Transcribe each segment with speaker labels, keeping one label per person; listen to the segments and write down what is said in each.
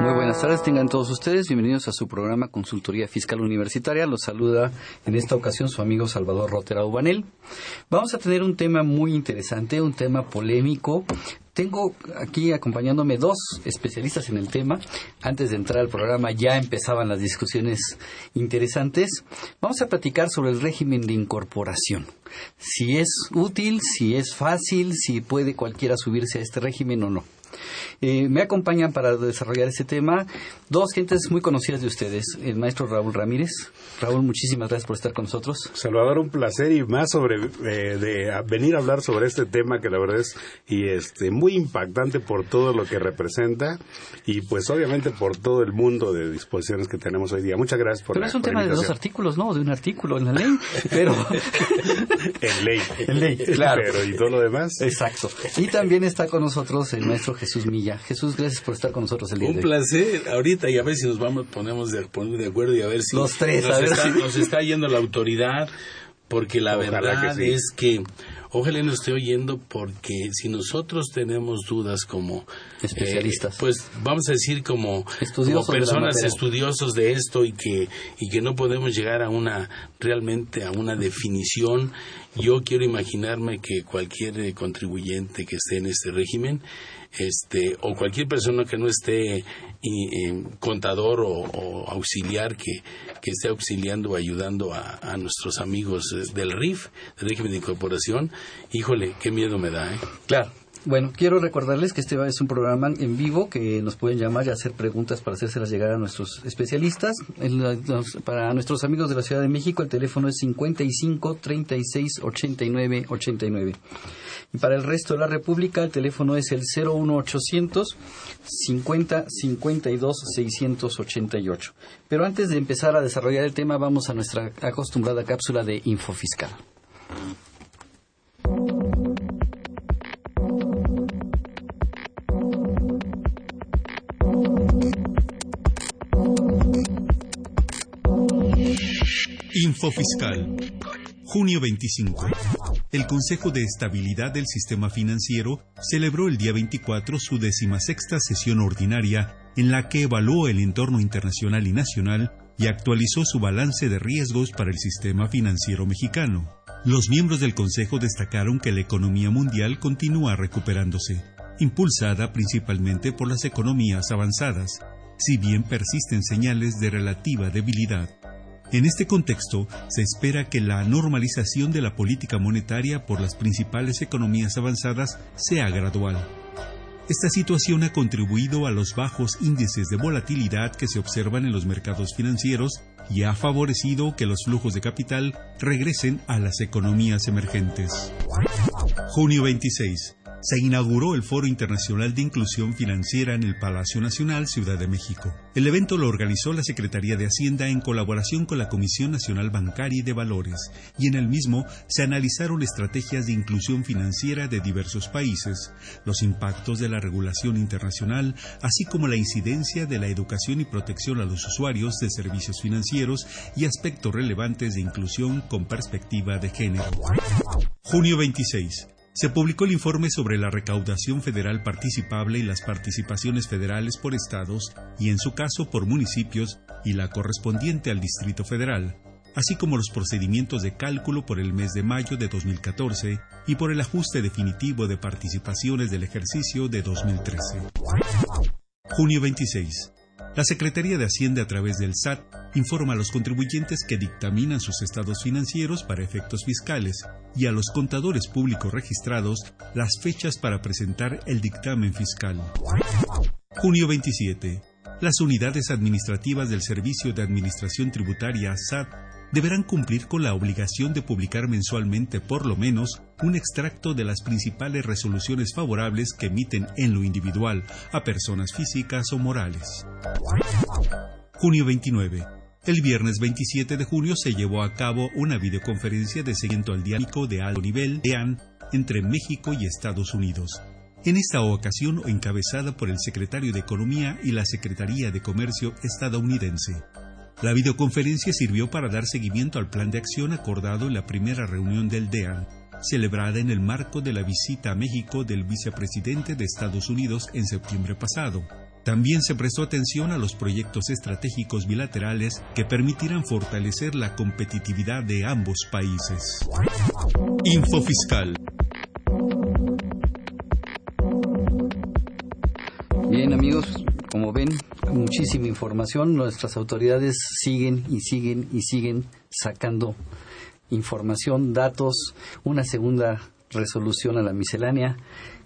Speaker 1: Muy buenas tardes, tengan todos ustedes. Bienvenidos a su programa Consultoría Fiscal Universitaria. Los saluda en esta ocasión su amigo Salvador Rotera Ubanel. Vamos a tener un tema muy interesante, un tema polémico. Tengo aquí acompañándome dos especialistas en el tema. Antes de entrar al programa ya empezaban las discusiones interesantes. Vamos a platicar sobre el régimen de incorporación. Si es útil, si es fácil, si puede cualquiera subirse a este régimen o no. Eh, me acompañan para desarrollar este tema dos gentes muy conocidas de ustedes, el maestro Raúl Ramírez. Raúl, muchísimas gracias por estar con nosotros.
Speaker 2: Salvador, un placer y más sobre eh, de venir a hablar sobre este tema que la verdad es y este muy impactante por todo lo que representa y pues obviamente por todo el mundo de disposiciones que tenemos hoy día. Muchas gracias por
Speaker 1: Pero es un tema de dos artículos, ¿no? De un artículo en la ley, pero
Speaker 2: en ley.
Speaker 1: En ley, claro.
Speaker 2: Pero y todo lo demás.
Speaker 1: Exacto. Y también está con nosotros el maestro Jesús Milla. Jesús, gracias por estar con nosotros el día
Speaker 3: Un
Speaker 1: de hoy.
Speaker 3: placer. Ahorita y a ver si nos vamos ponemos de, poner de acuerdo y a ver si
Speaker 1: Los tres,
Speaker 3: nos,
Speaker 1: a ver
Speaker 3: está,
Speaker 1: si-
Speaker 3: nos está yendo la autoridad, porque la
Speaker 2: Ojalá
Speaker 3: verdad
Speaker 2: que sí.
Speaker 3: es que ojalá nos esté oyendo porque si nosotros tenemos dudas como
Speaker 1: Especialistas.
Speaker 3: eh, pues vamos a decir como, como
Speaker 1: de
Speaker 3: personas
Speaker 1: materia.
Speaker 3: estudiosos de esto y que y que no podemos llegar a una realmente a una definición yo quiero imaginarme que cualquier eh, contribuyente que esté en este régimen este o cualquier persona que no esté eh, contador o, o auxiliar que, que esté auxiliando o ayudando a, a nuestros amigos eh, del RIF, del régimen de incorporación, híjole, qué miedo me da, ¿eh?
Speaker 1: Claro. Bueno, quiero recordarles que este es un programa en vivo que nos pueden llamar y hacer preguntas para hacérselas llegar a nuestros especialistas. Para nuestros amigos de la Ciudad de México, el teléfono es 55 36 89 89. Y para el resto de la República, el teléfono es el 01800 50 52 688. Pero antes de empezar a desarrollar el tema, vamos a nuestra acostumbrada cápsula de Info Fiscal.
Speaker 4: Info Fiscal. Junio 25. El Consejo de Estabilidad del Sistema Financiero celebró el día 24 su decimasexta sesión ordinaria en la que evaluó el entorno internacional y nacional y actualizó su balance de riesgos para el sistema financiero mexicano. Los miembros del Consejo destacaron que la economía mundial continúa recuperándose, impulsada principalmente por las economías avanzadas, si bien persisten señales de relativa debilidad. En este contexto, se espera que la normalización de la política monetaria por las principales economías avanzadas sea gradual. Esta situación ha contribuido a los bajos índices de volatilidad que se observan en los mercados financieros y ha favorecido que los flujos de capital regresen a las economías emergentes. Junio 26. Se inauguró el Foro Internacional de Inclusión Financiera en el Palacio Nacional, Ciudad de México. El evento lo organizó la Secretaría de Hacienda en colaboración con la Comisión Nacional Bancaria y de Valores, y en el mismo se analizaron estrategias de inclusión financiera de diversos países, los impactos de la regulación internacional, así como la incidencia de la educación y protección a los usuarios de servicios financieros y aspectos relevantes de inclusión con perspectiva de género. Junio 26. Se publicó el informe sobre la recaudación federal participable y las participaciones federales por estados y en su caso por municipios y la correspondiente al Distrito Federal, así como los procedimientos de cálculo por el mes de mayo de 2014 y por el ajuste definitivo de participaciones del ejercicio de 2013. Junio 26. La Secretaría de Hacienda a través del SAT informa a los contribuyentes que dictaminan sus estados financieros para efectos fiscales y a los contadores públicos registrados las fechas para presentar el dictamen fiscal. Junio 27. Las unidades administrativas del Servicio de Administración Tributaria SAT deberán cumplir con la obligación de publicar mensualmente por lo menos un extracto de las principales resoluciones favorables que emiten en lo individual a personas físicas o morales. Junio 29. El viernes 27 de junio se llevó a cabo una videoconferencia de seguimiento al diálogo de alto nivel DEAN entre México y Estados Unidos. En esta ocasión encabezada por el secretario de Economía y la Secretaría de Comercio estadounidense. La videoconferencia sirvió para dar seguimiento al plan de acción acordado en la primera reunión del DEAN, celebrada en el marco de la visita a México del vicepresidente de Estados Unidos en septiembre pasado. También se prestó atención a los proyectos estratégicos bilaterales que permitirán fortalecer la competitividad de ambos países. Info Fiscal.
Speaker 1: Bien amigos, como ven, muchísima información. Nuestras autoridades siguen y siguen y siguen sacando información, datos, una segunda resolución a la miscelánea.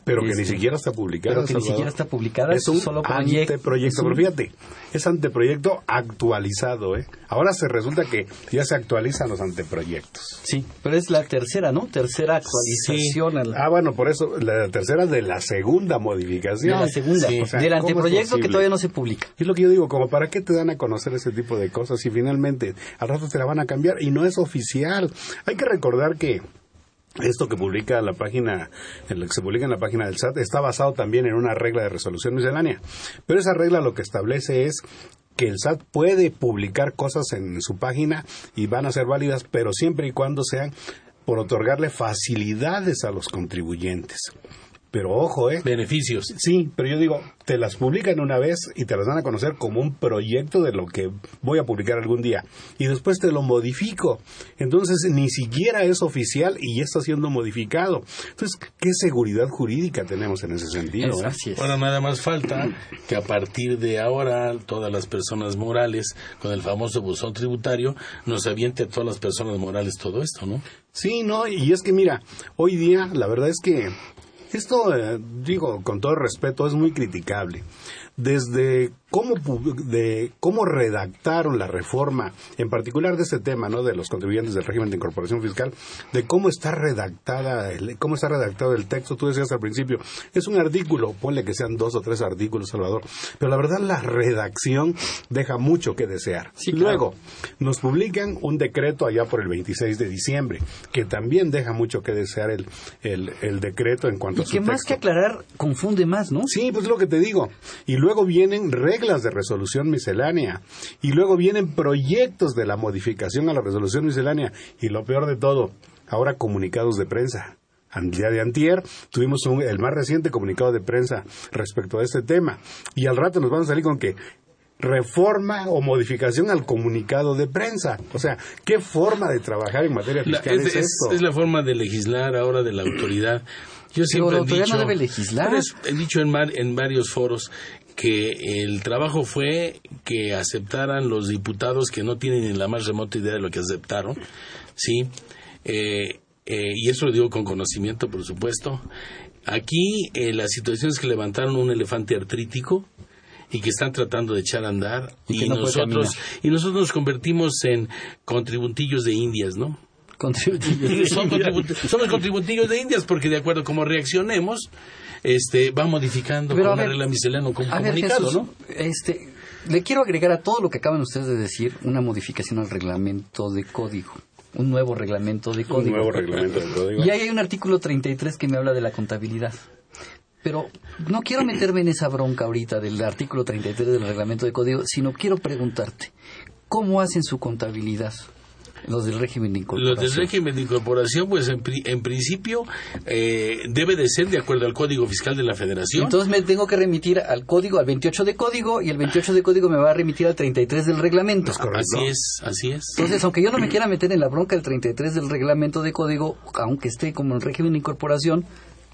Speaker 2: Pero que ni este, siquiera está publicada.
Speaker 1: Pero que ni siquiera está publicada.
Speaker 2: Es un solo anteproyecto. Pero fíjate, es anteproyecto actualizado. ¿eh? Ahora se resulta que ya se actualizan los anteproyectos.
Speaker 1: Sí, pero es la tercera, ¿no? Tercera actualización.
Speaker 2: Ah, bueno, por eso la tercera de la segunda modificación.
Speaker 1: De la segunda. del anteproyecto que todavía no se publica.
Speaker 2: Y es lo que yo digo, como para qué te dan a conocer ese tipo de cosas si finalmente al rato te la van a cambiar y no es oficial. Hay que recordar que esto que publica la página, en lo que se publica en la página del SAT, está basado también en una regla de resolución miscelánea. Pero esa regla lo que establece es que el SAT puede publicar cosas en su página y van a ser válidas, pero siempre y cuando sean por otorgarle facilidades a los contribuyentes. Pero ojo, ¿eh?
Speaker 3: Beneficios.
Speaker 2: Sí, pero yo digo, te las publican una vez y te las dan a conocer como un proyecto de lo que voy a publicar algún día. Y después te lo modifico. Entonces, ni siquiera es oficial y ya está siendo modificado. Entonces, ¿qué seguridad jurídica tenemos en ese sentido?
Speaker 3: Eh? Ahora nada más falta que a partir de ahora todas las personas morales, con el famoso buzón tributario, nos aviente a todas las personas morales todo esto, ¿no?
Speaker 2: Sí, no, y es que mira, hoy día la verdad es que esto, eh, digo, con todo respeto, es muy criticable. Desde cómo, de cómo redactaron la reforma, en particular de ese tema, ¿no? De los contribuyentes del régimen de incorporación fiscal, de cómo está redactada, cómo está redactado el texto. Tú decías al principio, es un artículo, ponle que sean dos o tres artículos, Salvador, pero la verdad la redacción deja mucho que desear. Luego, nos publican un decreto allá por el 26 de diciembre, que también deja mucho que desear el, el, decreto en cuanto
Speaker 1: y
Speaker 2: a
Speaker 1: que más que aclarar, confunde más, ¿no?
Speaker 2: Sí, pues es lo que te digo. Y luego vienen reglas de resolución miscelánea y luego vienen proyectos de la modificación a la resolución miscelánea y lo peor de todo, ahora comunicados de prensa. Al día de antier tuvimos el más reciente comunicado de prensa respecto a este tema y al rato nos van a salir con que reforma o modificación al comunicado de prensa. O sea, ¿qué forma de trabajar en materia fiscal es, esto?
Speaker 3: Es la forma de legislar ahora de la autoridad. Yo siempre he dicho,
Speaker 1: no debe legislar.
Speaker 3: he dicho en, en varios foros que el trabajo fue que aceptaran los diputados que no tienen ni la más remota idea de lo que aceptaron, ¿sí? Eh, eh, y eso lo digo con conocimiento, por supuesto. Aquí eh, la situación es que levantaron un elefante artrítico y que están tratando de echar a andar y, nosotros y nosotros nos convertimos en contributillos de indias, ¿no?
Speaker 1: Contributillos.
Speaker 3: somos contributillos de indias porque de acuerdo a cómo reaccionemos, este, va modificando Pero con una regla miscelánea como comunicado, ¿no?
Speaker 1: Este, le quiero agregar a todo lo que acaban ustedes de decir una modificación al reglamento de código. Un nuevo reglamento de código.
Speaker 2: Un nuevo reglamento de código.
Speaker 1: Y ahí hay un artículo 33 que me habla de la contabilidad. Pero no quiero meterme en esa bronca ahorita del artículo 33 del reglamento de código, sino quiero preguntarte, ¿cómo hacen su contabilidad? Los del régimen de incorporación.
Speaker 3: Los del régimen de incorporación, pues en, en principio eh, debe de ser de acuerdo al Código Fiscal de la Federación.
Speaker 1: Entonces me tengo que remitir al código, al 28 de código, y el 28 de código me va a remitir al 33 del reglamento.
Speaker 3: así es, así es.
Speaker 1: Entonces, aunque yo no me quiera meter en la bronca del 33 del reglamento de código, aunque esté como en régimen de incorporación,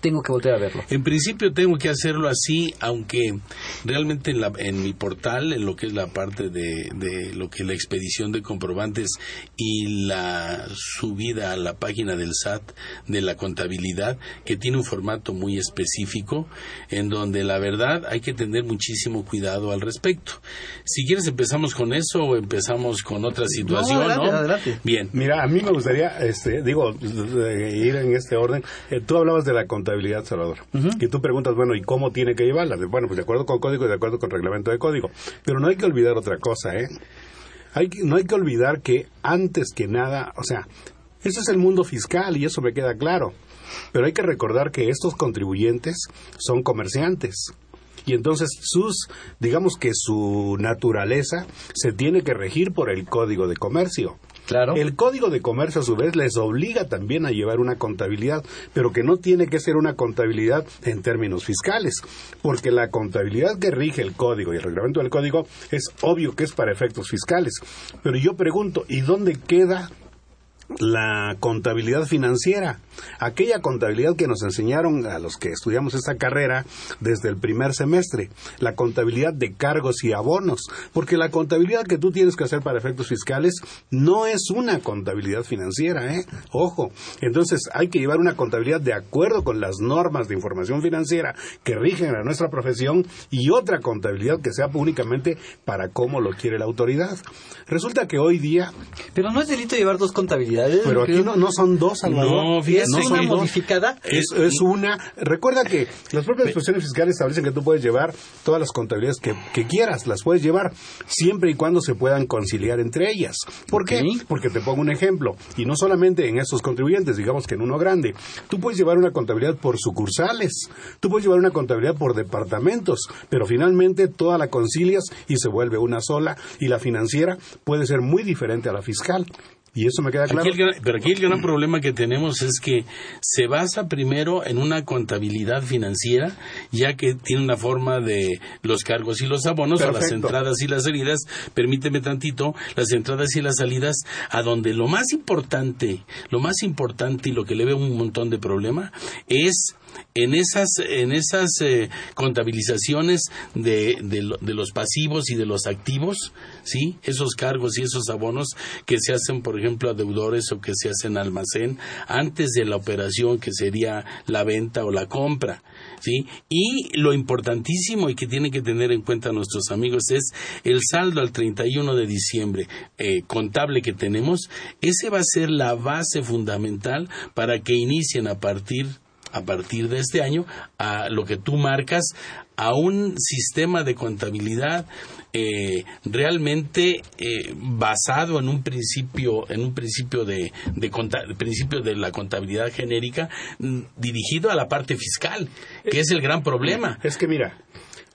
Speaker 1: tengo que volver a verlo.
Speaker 3: En principio tengo que hacerlo así, aunque realmente en, la, en mi portal, en lo que es la parte de, de, lo que es la expedición de comprobantes y la subida a la página del SAT de la contabilidad, que tiene un formato muy específico, en donde la verdad hay que tener muchísimo cuidado al respecto. Si quieres empezamos con eso o empezamos con otra situación,
Speaker 1: no, adelante,
Speaker 3: Bien.
Speaker 2: Mira, a mí me gustaría, este, digo, ir en este orden. Eh, tú hablabas de la contabilidad contabilidad, Salvador. Y tú preguntas, bueno, ¿y cómo tiene que llevarla? Bueno, pues de acuerdo con código y de acuerdo con reglamento de código. Pero no hay que olvidar otra cosa, ¿eh? hay que, no hay que olvidar que antes que nada, o sea, ese es el mundo fiscal y eso me queda claro. Pero hay que recordar que estos contribuyentes son comerciantes. Y entonces sus, digamos que su naturaleza se tiene que regir por el código de comercio.
Speaker 1: Claro.
Speaker 2: El código de comercio a su vez les obliga también a llevar una contabilidad, pero que no tiene que ser una contabilidad en términos fiscales, porque la contabilidad que rige el código y el reglamento del código es obvio que es para efectos fiscales. Pero yo pregunto, ¿y dónde queda la contabilidad financiera, aquella contabilidad que nos enseñaron a los que estudiamos esta carrera desde el primer semestre, la contabilidad de cargos y abonos, porque la contabilidad que tú tienes que hacer para efectos fiscales no es una contabilidad financiera, ¿eh? Ojo, entonces hay que llevar una contabilidad de acuerdo con las normas de información financiera que rigen a nuestra profesión y otra contabilidad que sea únicamente para cómo lo quiere la autoridad. Resulta que hoy día...
Speaker 1: Pero no es delito llevar dos contabilidades
Speaker 2: pero aquí no, no son dos, Salvador.
Speaker 3: No, fíjate
Speaker 1: ¿Es una modificada?
Speaker 2: Es, es una. Recuerda que las propias disposiciones fiscales establecen que tú puedes llevar todas las contabilidades que, que quieras, las puedes llevar siempre y cuando se puedan conciliar entre ellas. ¿Por qué? Porque te pongo un ejemplo, y no solamente en estos contribuyentes, digamos que en uno grande. Tú puedes llevar una contabilidad por sucursales, tú puedes llevar una contabilidad por departamentos, pero finalmente toda la concilias y se vuelve una sola, y la financiera puede ser muy diferente a la fiscal. Y eso me queda claro.
Speaker 3: Aquí el gran- pero aquí el gran problema que tenemos es que se basa primero en una contabilidad financiera, ya que tiene una forma de los cargos y los abonos, o las entradas y las salidas, permíteme tantito, las entradas y las salidas, a donde lo más importante, lo más importante y lo que le veo un montón de problema es en esas en esas eh, contabilizaciones de, de, de los pasivos y de los activos, sí, esos cargos y esos abonos que se hacen, por ejemplo, a deudores o que se hacen almacén antes de la operación que sería la venta o la compra, sí, y lo importantísimo y que tienen que tener en cuenta nuestros amigos es el saldo al 31 de diciembre eh, contable que tenemos, ese va a ser la base fundamental para que inicien a partir a partir de este año a lo que tú marcas a un sistema de contabilidad eh, realmente eh, basado en un principio en un principio de, de conta- principio de la contabilidad genérica mm, dirigido a la parte fiscal que es el gran problema.
Speaker 2: Es que mira,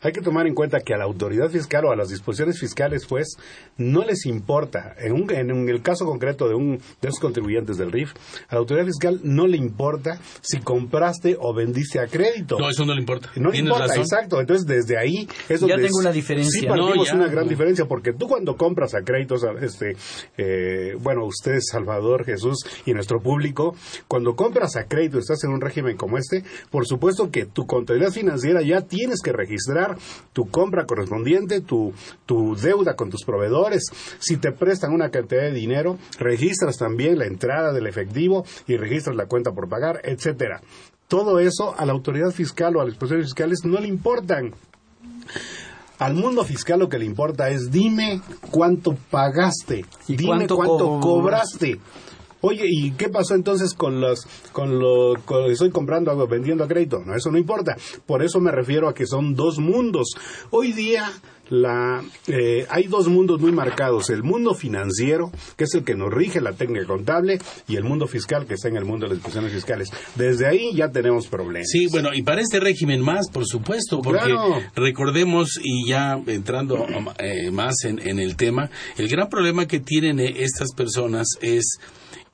Speaker 2: hay que tomar en cuenta que a la autoridad fiscal o a las disposiciones fiscales, pues, no les importa, en, un- en el caso concreto de, un, de esos contribuyentes del RIF, a la autoridad fiscal no le importa si compraste o vendiste a crédito.
Speaker 3: no eso no le importa
Speaker 2: No le importa,
Speaker 3: razón.
Speaker 2: exacto. Entonces, desde ahí es
Speaker 1: Ya tengo una diferencia.
Speaker 2: Sí, partimos
Speaker 3: No, ya,
Speaker 2: una gran
Speaker 3: no.
Speaker 2: diferencia, porque tú cuando compras a créditos, a- este, eh, bueno, usted, Salvador, Jesús y nuestro público, cuando compras a crédito, estás en un régimen como este, por supuesto que tu contabilidad financiera ya tienes que registrar tu compra correspondiente, tu, tu deuda con tus proveedores. Si te prestan una cantidad de dinero, registras también la entrada del efectivo y registras la cuenta por pagar, etcétera. Todo eso a la autoridad fiscal o a las disposiciones fiscales no le importan. Al mundo fiscal lo que le importa es dime cuánto pagaste,
Speaker 1: ¿Y
Speaker 2: dime
Speaker 1: cuánto
Speaker 2: cuánto,
Speaker 1: co-
Speaker 2: cobraste. Oye, ¿y qué pasó entonces con los con lo que estoy comprando algo, vendiendo a crédito? No, eso no importa. Por eso me refiero a que son dos mundos. Hoy día la, eh, hay dos mundos muy marcados, el mundo financiero, que es el que nos rige la técnica contable, y el mundo fiscal, que está en el mundo de las disposiciones fiscales. Desde ahí ya tenemos problemas.
Speaker 3: Sí, bueno, y para este régimen más, por supuesto, porque
Speaker 2: Claro.
Speaker 3: recordemos, y ya entrando eh, más en, en el tema, el gran problema que tienen eh, estas personas es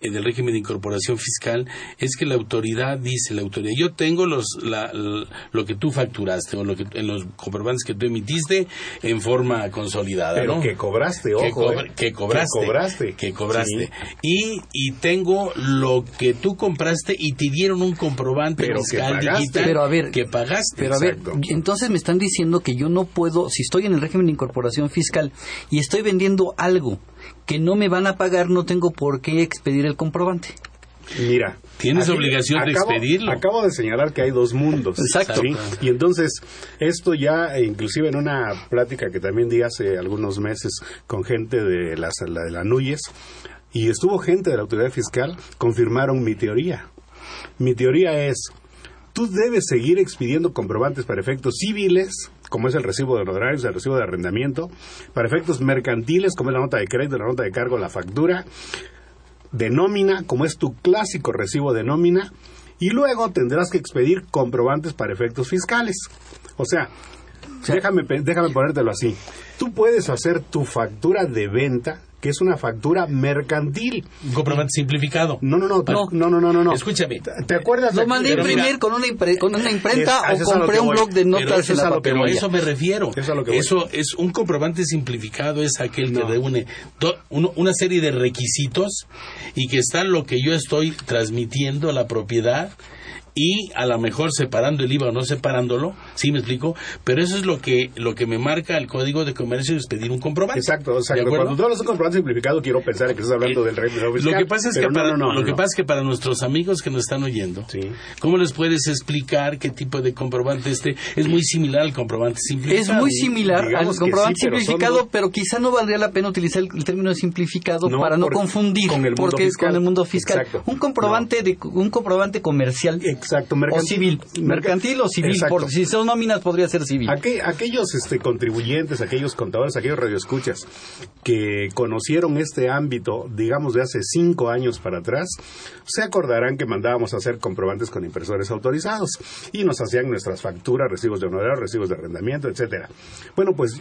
Speaker 3: del régimen de incorporación fiscal es que la autoridad dice la autoridad yo tengo los la- lo que tú facturaste o lo que en los comprobantes que tú emitiste en forma consolidada
Speaker 2: Pero
Speaker 3: ¿no?
Speaker 2: que cobraste,
Speaker 3: que,
Speaker 2: ojo. eh.
Speaker 3: que cobraste,
Speaker 2: Que cobraste.
Speaker 3: que cobraste.
Speaker 2: Sí.
Speaker 3: Y, y tengo lo que tú compraste y te dieron un comprobante
Speaker 2: Pero que
Speaker 3: fiscal
Speaker 2: pagaste.
Speaker 3: digital
Speaker 1: Pero a ver,
Speaker 3: que pagaste.
Speaker 1: Pero a ver,
Speaker 2: Exacto.
Speaker 1: entonces me están diciendo que yo no puedo, si estoy en el régimen de incorporación fiscal y estoy vendiendo algo que no me van a pagar, no tengo por qué expedir el comprobante.
Speaker 2: Mira.
Speaker 3: Tienes obligación de expedirlo.
Speaker 2: Acabo de señalar que hay dos mundos.
Speaker 1: Exacto.
Speaker 2: ¿sí? Y entonces, esto ya, eh, inclusive en una plática que también di hace algunos meses con gente de la, la de la Núñez, y estuvo gente de la autoridad fiscal, confirmaron mi teoría. Mi teoría es, tú debes seguir expidiendo comprobantes para efectos civiles como es el recibo de honorarios, el recibo de arrendamiento, para efectos mercantiles, como es la nota de crédito, la nota de cargo, la factura, de nómina, como es tu clásico recibo de nómina, y luego tendrás que expedir comprobantes para efectos fiscales. O sea, déjame, déjame ponértelo así. Tú puedes hacer tu factura de venta que es una factura mercantil.
Speaker 3: Un comprobante simplificado.
Speaker 2: No, no, no, no, no, no, no,
Speaker 3: Escúchame.
Speaker 2: ¿Te acuerdas?
Speaker 1: Lo mandé imprimir con una, con una imprenta o compré un blog de notas
Speaker 3: pero eso,
Speaker 1: en la
Speaker 3: es a lo que
Speaker 1: papelería.
Speaker 3: eso me refiero.
Speaker 2: Eso es a lo que voy.
Speaker 3: Eso es un comprobante simplificado, es aquel
Speaker 2: No.
Speaker 3: que reúne do- uno- una serie de requisitos y que está lo que yo estoy transmitiendo a la propiedad y a lo mejor separando el IVA o no separándolo, ¿sí me explico? Pero eso es lo que lo que me marca el Código de Comercio es pedir un comprobante.
Speaker 2: Exacto,
Speaker 3: ¿De
Speaker 2: exacto. Cuando tú hablas de un comprobante simplificado, quiero pensar en que estás hablando
Speaker 3: Eh,
Speaker 2: del régimen fiscal.
Speaker 3: Lo que pasa es que
Speaker 2: no,
Speaker 3: para,
Speaker 2: no, no,
Speaker 3: lo que pasa es que para nuestros amigos que nos están oyendo,
Speaker 2: Sí.
Speaker 3: ¿cómo les puedes explicar qué tipo de comprobante este es muy similar al comprobante simplificado?
Speaker 1: Es muy similar
Speaker 2: digamos
Speaker 1: al comprobante
Speaker 2: sí, pero son
Speaker 1: simplificado, pero quizá no valdría la pena utilizar el, el término simplificado
Speaker 2: No,
Speaker 1: para no
Speaker 2: por-
Speaker 1: confundir
Speaker 2: con el mundo
Speaker 1: porque es
Speaker 2: fiscal.
Speaker 1: con el mundo fiscal.
Speaker 2: Exacto.
Speaker 1: Un comprobante de un comprobante comercial
Speaker 2: Exacto,
Speaker 1: o
Speaker 2: mercantil.
Speaker 1: civil, mercantil o civil,
Speaker 2: Exacto.
Speaker 1: por, si son nóminas podría ser civil.
Speaker 2: Aqu- aquellos este, contribuyentes, aquellos contadores, aquellos radioescuchas que conocieron este ámbito, digamos, de hace cinco años para atrás, se acordarán que mandábamos a hacer comprobantes con impresores autorizados y nos hacían nuestras facturas, recibos de honorarios, recibos de arrendamiento, etcétera. Bueno, pues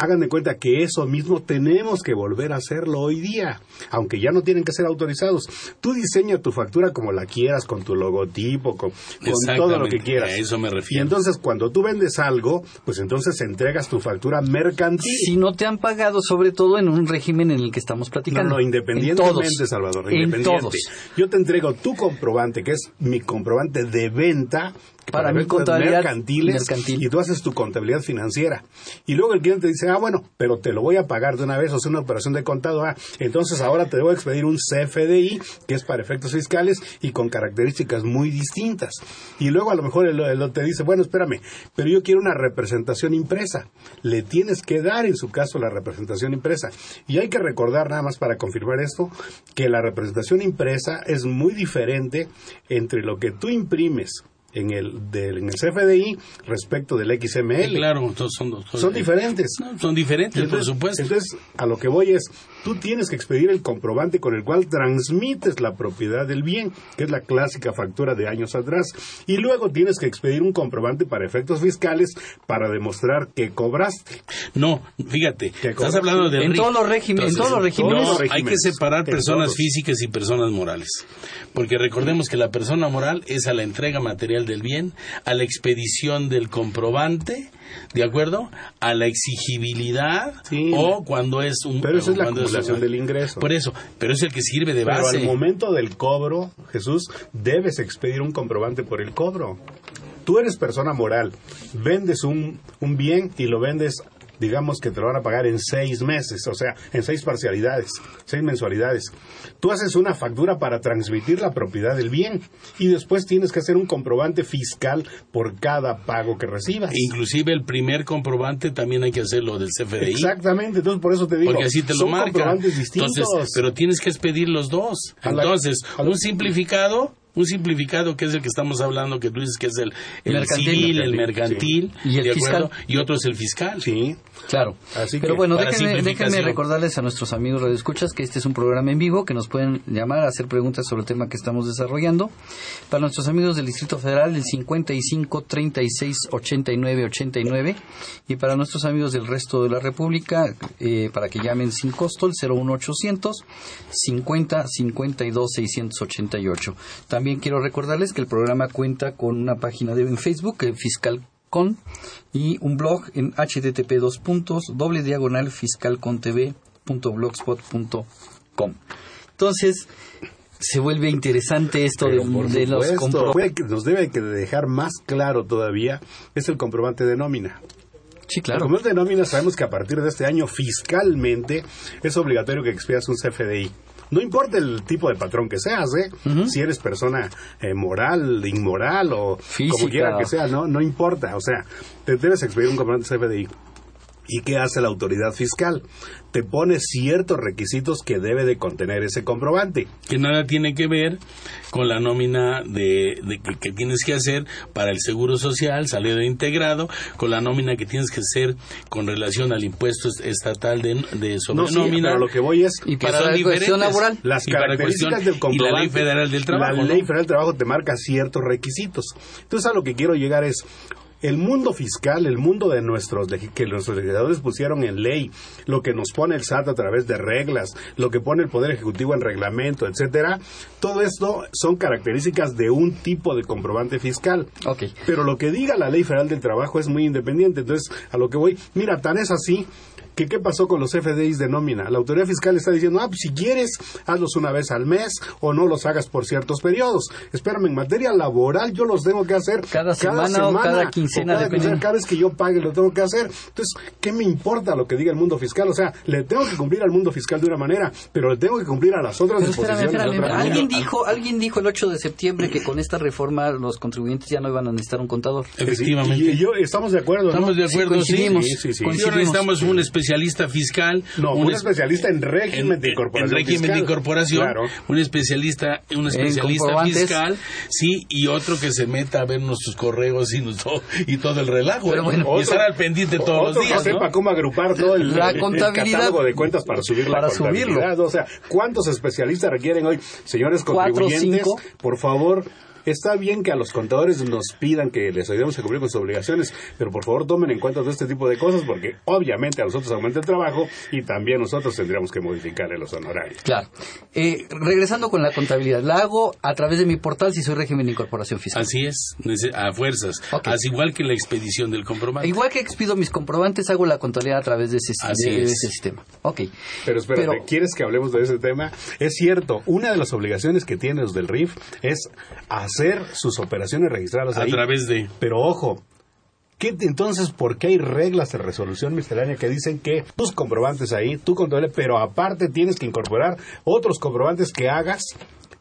Speaker 2: hagan de cuenta que eso mismo tenemos que volver a hacerlo hoy día, aunque ya no tienen que ser autorizados. Tú diseña tu factura como la quieras, con tu logotipo, con, con todo lo que quieras.
Speaker 3: a eso me
Speaker 2: Y
Speaker 3: refiero.
Speaker 2: entonces cuando tú vendes algo, pues entonces entregas tu factura mercantil.
Speaker 1: Si no te han pagado, sobre todo en un régimen en el que estamos
Speaker 2: No,
Speaker 1: platicando.
Speaker 2: no,
Speaker 1: En
Speaker 2: independientemente,
Speaker 1: todos.
Speaker 2: Salvador,
Speaker 1: En
Speaker 2: independiente.
Speaker 1: todos.
Speaker 2: Yo te entrego tu comprobante, que es mi comprobante de venta.
Speaker 1: Para mi
Speaker 2: efectos
Speaker 1: contabilidad
Speaker 2: mercantiles,
Speaker 1: mercantil.
Speaker 2: y tú haces tu contabilidad financiera. Y luego el cliente dice, ah, bueno, pero te lo voy a pagar de una vez, o sea, una operación de contado. Ah, entonces ahora te debo expedir un CFDI, que es para efectos fiscales y con características muy distintas. Y luego a lo mejor el, el te dice, bueno, espérame, pero yo quiero una representación impresa. Le tienes que dar, en su caso, la representación impresa. Y hay que recordar, nada más para confirmar esto, que la representación impresa es muy diferente entre lo que tú imprimes en el, del, en el CFDI respecto del XML.
Speaker 3: Sí, claro, todos son, dos-
Speaker 2: Son diferentes.
Speaker 3: No, son diferentes,
Speaker 2: entonces-
Speaker 3: por supuesto.
Speaker 2: Entonces, a lo que voy es, tú tienes que expedir el comprobante con el cual transmites la propiedad del bien, que es la clásica factura de años atrás, y luego tienes que expedir un comprobante para efectos fiscales para demostrar que cobraste.
Speaker 3: No, fíjate,
Speaker 2: ¿Qué
Speaker 3: estás hablando de
Speaker 1: En todos los regímenes- en todos los regímenes-
Speaker 3: No, hay que separar personas
Speaker 2: todos.
Speaker 3: físicas y personas morales. Porque recordemos que la persona moral es a la entrega material del bien, a la expedición del comprobante, ¿de acuerdo? A la exigibilidad
Speaker 2: Sí.
Speaker 3: o cuando es un...
Speaker 2: Pero esa es la acumulación del ingreso.
Speaker 3: Por eso, pero es el que sirve de
Speaker 2: Pero
Speaker 3: base.
Speaker 2: al momento del cobro, Jesús, debes expedir un comprobante por el cobro. Tú eres persona moral, vendes un, un bien y lo vendes, digamos que te lo van a pagar en seis meses, o sea, en seis parcialidades, seis mensualidades. Tú haces una factura para transmitir la propiedad del bien y después tienes que hacer un comprobante fiscal por cada pago que recibas.
Speaker 3: Inclusive el primer comprobante también hay que hacerlo del CFDI.
Speaker 2: Exactamente, entonces por eso te digo,
Speaker 3: Porque así te lo
Speaker 2: son comprobantes distintos.
Speaker 3: Entonces, pero tienes que expedir los dos.
Speaker 2: La-
Speaker 3: Entonces,
Speaker 2: la-
Speaker 3: un simplificado, un simplificado que es el que estamos hablando, que tú dices que es el, el
Speaker 1: Mercantil.
Speaker 3: civil, el
Speaker 2: Mercantil,
Speaker 1: Y el fiscal.
Speaker 3: Y otro es el fiscal.
Speaker 2: Sí,
Speaker 1: Claro.
Speaker 2: Así
Speaker 1: Pero
Speaker 2: que,
Speaker 1: bueno, déjenme, déjenme recordarles a nuestros amigos radioescuchas que este es un programa en vivo que nos pueden llamar a hacer preguntas sobre el tema que estamos desarrollando. Para nuestros amigos del Distrito Federal, el 55 36 89 89. Y para nuestros amigos del resto de la República, eh, para que llamen sin costo, el 01800 50 52 688. También quiero recordarles que el programa cuenta con una página de en Facebook, el Fiscal con y un blog en http dos puntos doble diagonal fiscalcontv.blogspot.com entonces se vuelve interesante esto de,
Speaker 2: Pero por
Speaker 1: de los
Speaker 2: supuesto,
Speaker 1: compro-
Speaker 2: puede que nos debe que dejar más claro todavía es el comprobante de nómina.
Speaker 1: sí
Speaker 2: El
Speaker 1: claro
Speaker 2: comprobante de nómina sabemos que a partir de este año fiscalmente es obligatorio que expidas un CFDI. No importa el tipo de patrón que seas, ¿eh? Si eres persona eh, moral, inmoral o
Speaker 1: Física.
Speaker 2: como quiera que sea, no, no importa. O sea, te debes expedir un comprobante CFDI. ¿Y qué hace la autoridad fiscal? Te pone ciertos requisitos que debe de contener ese comprobante.
Speaker 3: Que nada tiene que ver con la nómina de, que, tienes que hacer para el seguro social, salida integrado, con la nómina que tienes que hacer con relación al impuesto estatal de, de
Speaker 2: sobrenómina. lo que voy es
Speaker 1: y para la cuestión laboral.
Speaker 2: Las características del comprobante.
Speaker 3: Y la ley federal del trabajo.
Speaker 2: La ley federal del trabajo te marca ciertos requisitos. Entonces a lo que quiero llegar es el mundo fiscal, el mundo de nuestros que los legisladores pusieron en ley, lo que nos pone el SAT a través de reglas, lo que pone el Poder Ejecutivo en reglamento, etcétera, todo esto son características de un tipo de comprobante fiscal.
Speaker 1: Okay.
Speaker 2: Pero lo que diga la Ley Federal del Trabajo es muy independiente. Entonces, a lo que voy, mira, tan es así qué pasó con los FDIs de nómina. La autoridad fiscal está diciendo, ah, pues si quieres, hazlos una vez al mes o no los hagas por ciertos periodos. Espérame, en materia laboral yo los tengo que hacer
Speaker 1: cada, semana, o cada quincena.
Speaker 2: cada, vez que yo pague lo tengo que hacer. Entonces, ¿qué me importa lo que diga el mundo fiscal? O sea, le tengo que cumplir al mundo fiscal de una manera, pero le tengo que cumplir a las otras disposiciones de otra
Speaker 1: ¿Alguien dijo, alguien dijo el 8 de septiembre que con esta reforma los contribuyentes ya no iban a necesitar un contador.
Speaker 3: Efectivamente.
Speaker 2: y, yo estamos de acuerdo.
Speaker 3: Estamos de acuerdo,
Speaker 1: sí.
Speaker 3: sí, sí, necesitamos un especialista especialista fiscal.
Speaker 2: No, un, especialista en régimen de incorporación.
Speaker 3: En régimen de incorporación. Un especialista, un especialista fiscal, sí, y otro que se meta a ver nuestros correos y, y todo el relajo. Pero ¿eh? y estar al pendiente todos los días.
Speaker 2: que sepa cómo agrupar todo el,
Speaker 1: la contabilidad,
Speaker 2: catálogo de cuentas para subir la contabilidad. O sea, ¿cuántos especialistas requieren hoy? Señores contribuyentes, por favor, Está bien que a los contadores nos pidan que les ayudemos a cumplir con sus obligaciones, pero por favor tomen en cuenta todo este tipo de cosas porque obviamente a nosotros aumenta el trabajo y también nosotros tendríamos que modificarle los honorarios.
Speaker 1: Claro. Eh, regresando con la contabilidad, la hago a través de mi portal si soy régimen de incorporación fiscal.
Speaker 3: Así es, a fuerzas. Así igual que la expedición del comprobante.
Speaker 1: Igual que expido mis comprobantes, hago la contabilidad a través de ese, sistema. Ok.
Speaker 2: Pero espérate, ¿quieres que hablemos de ese tema? Es cierto, una de las obligaciones que tienen los del RIF es hacer sus operaciones registradas
Speaker 3: a través de.
Speaker 2: Pero ojo, ¿Qué, entonces, ¿por qué hay reglas de resolución miscelánea que dicen que tus comprobantes ahí, tú contable, pero aparte tienes que incorporar otros comprobantes que hagas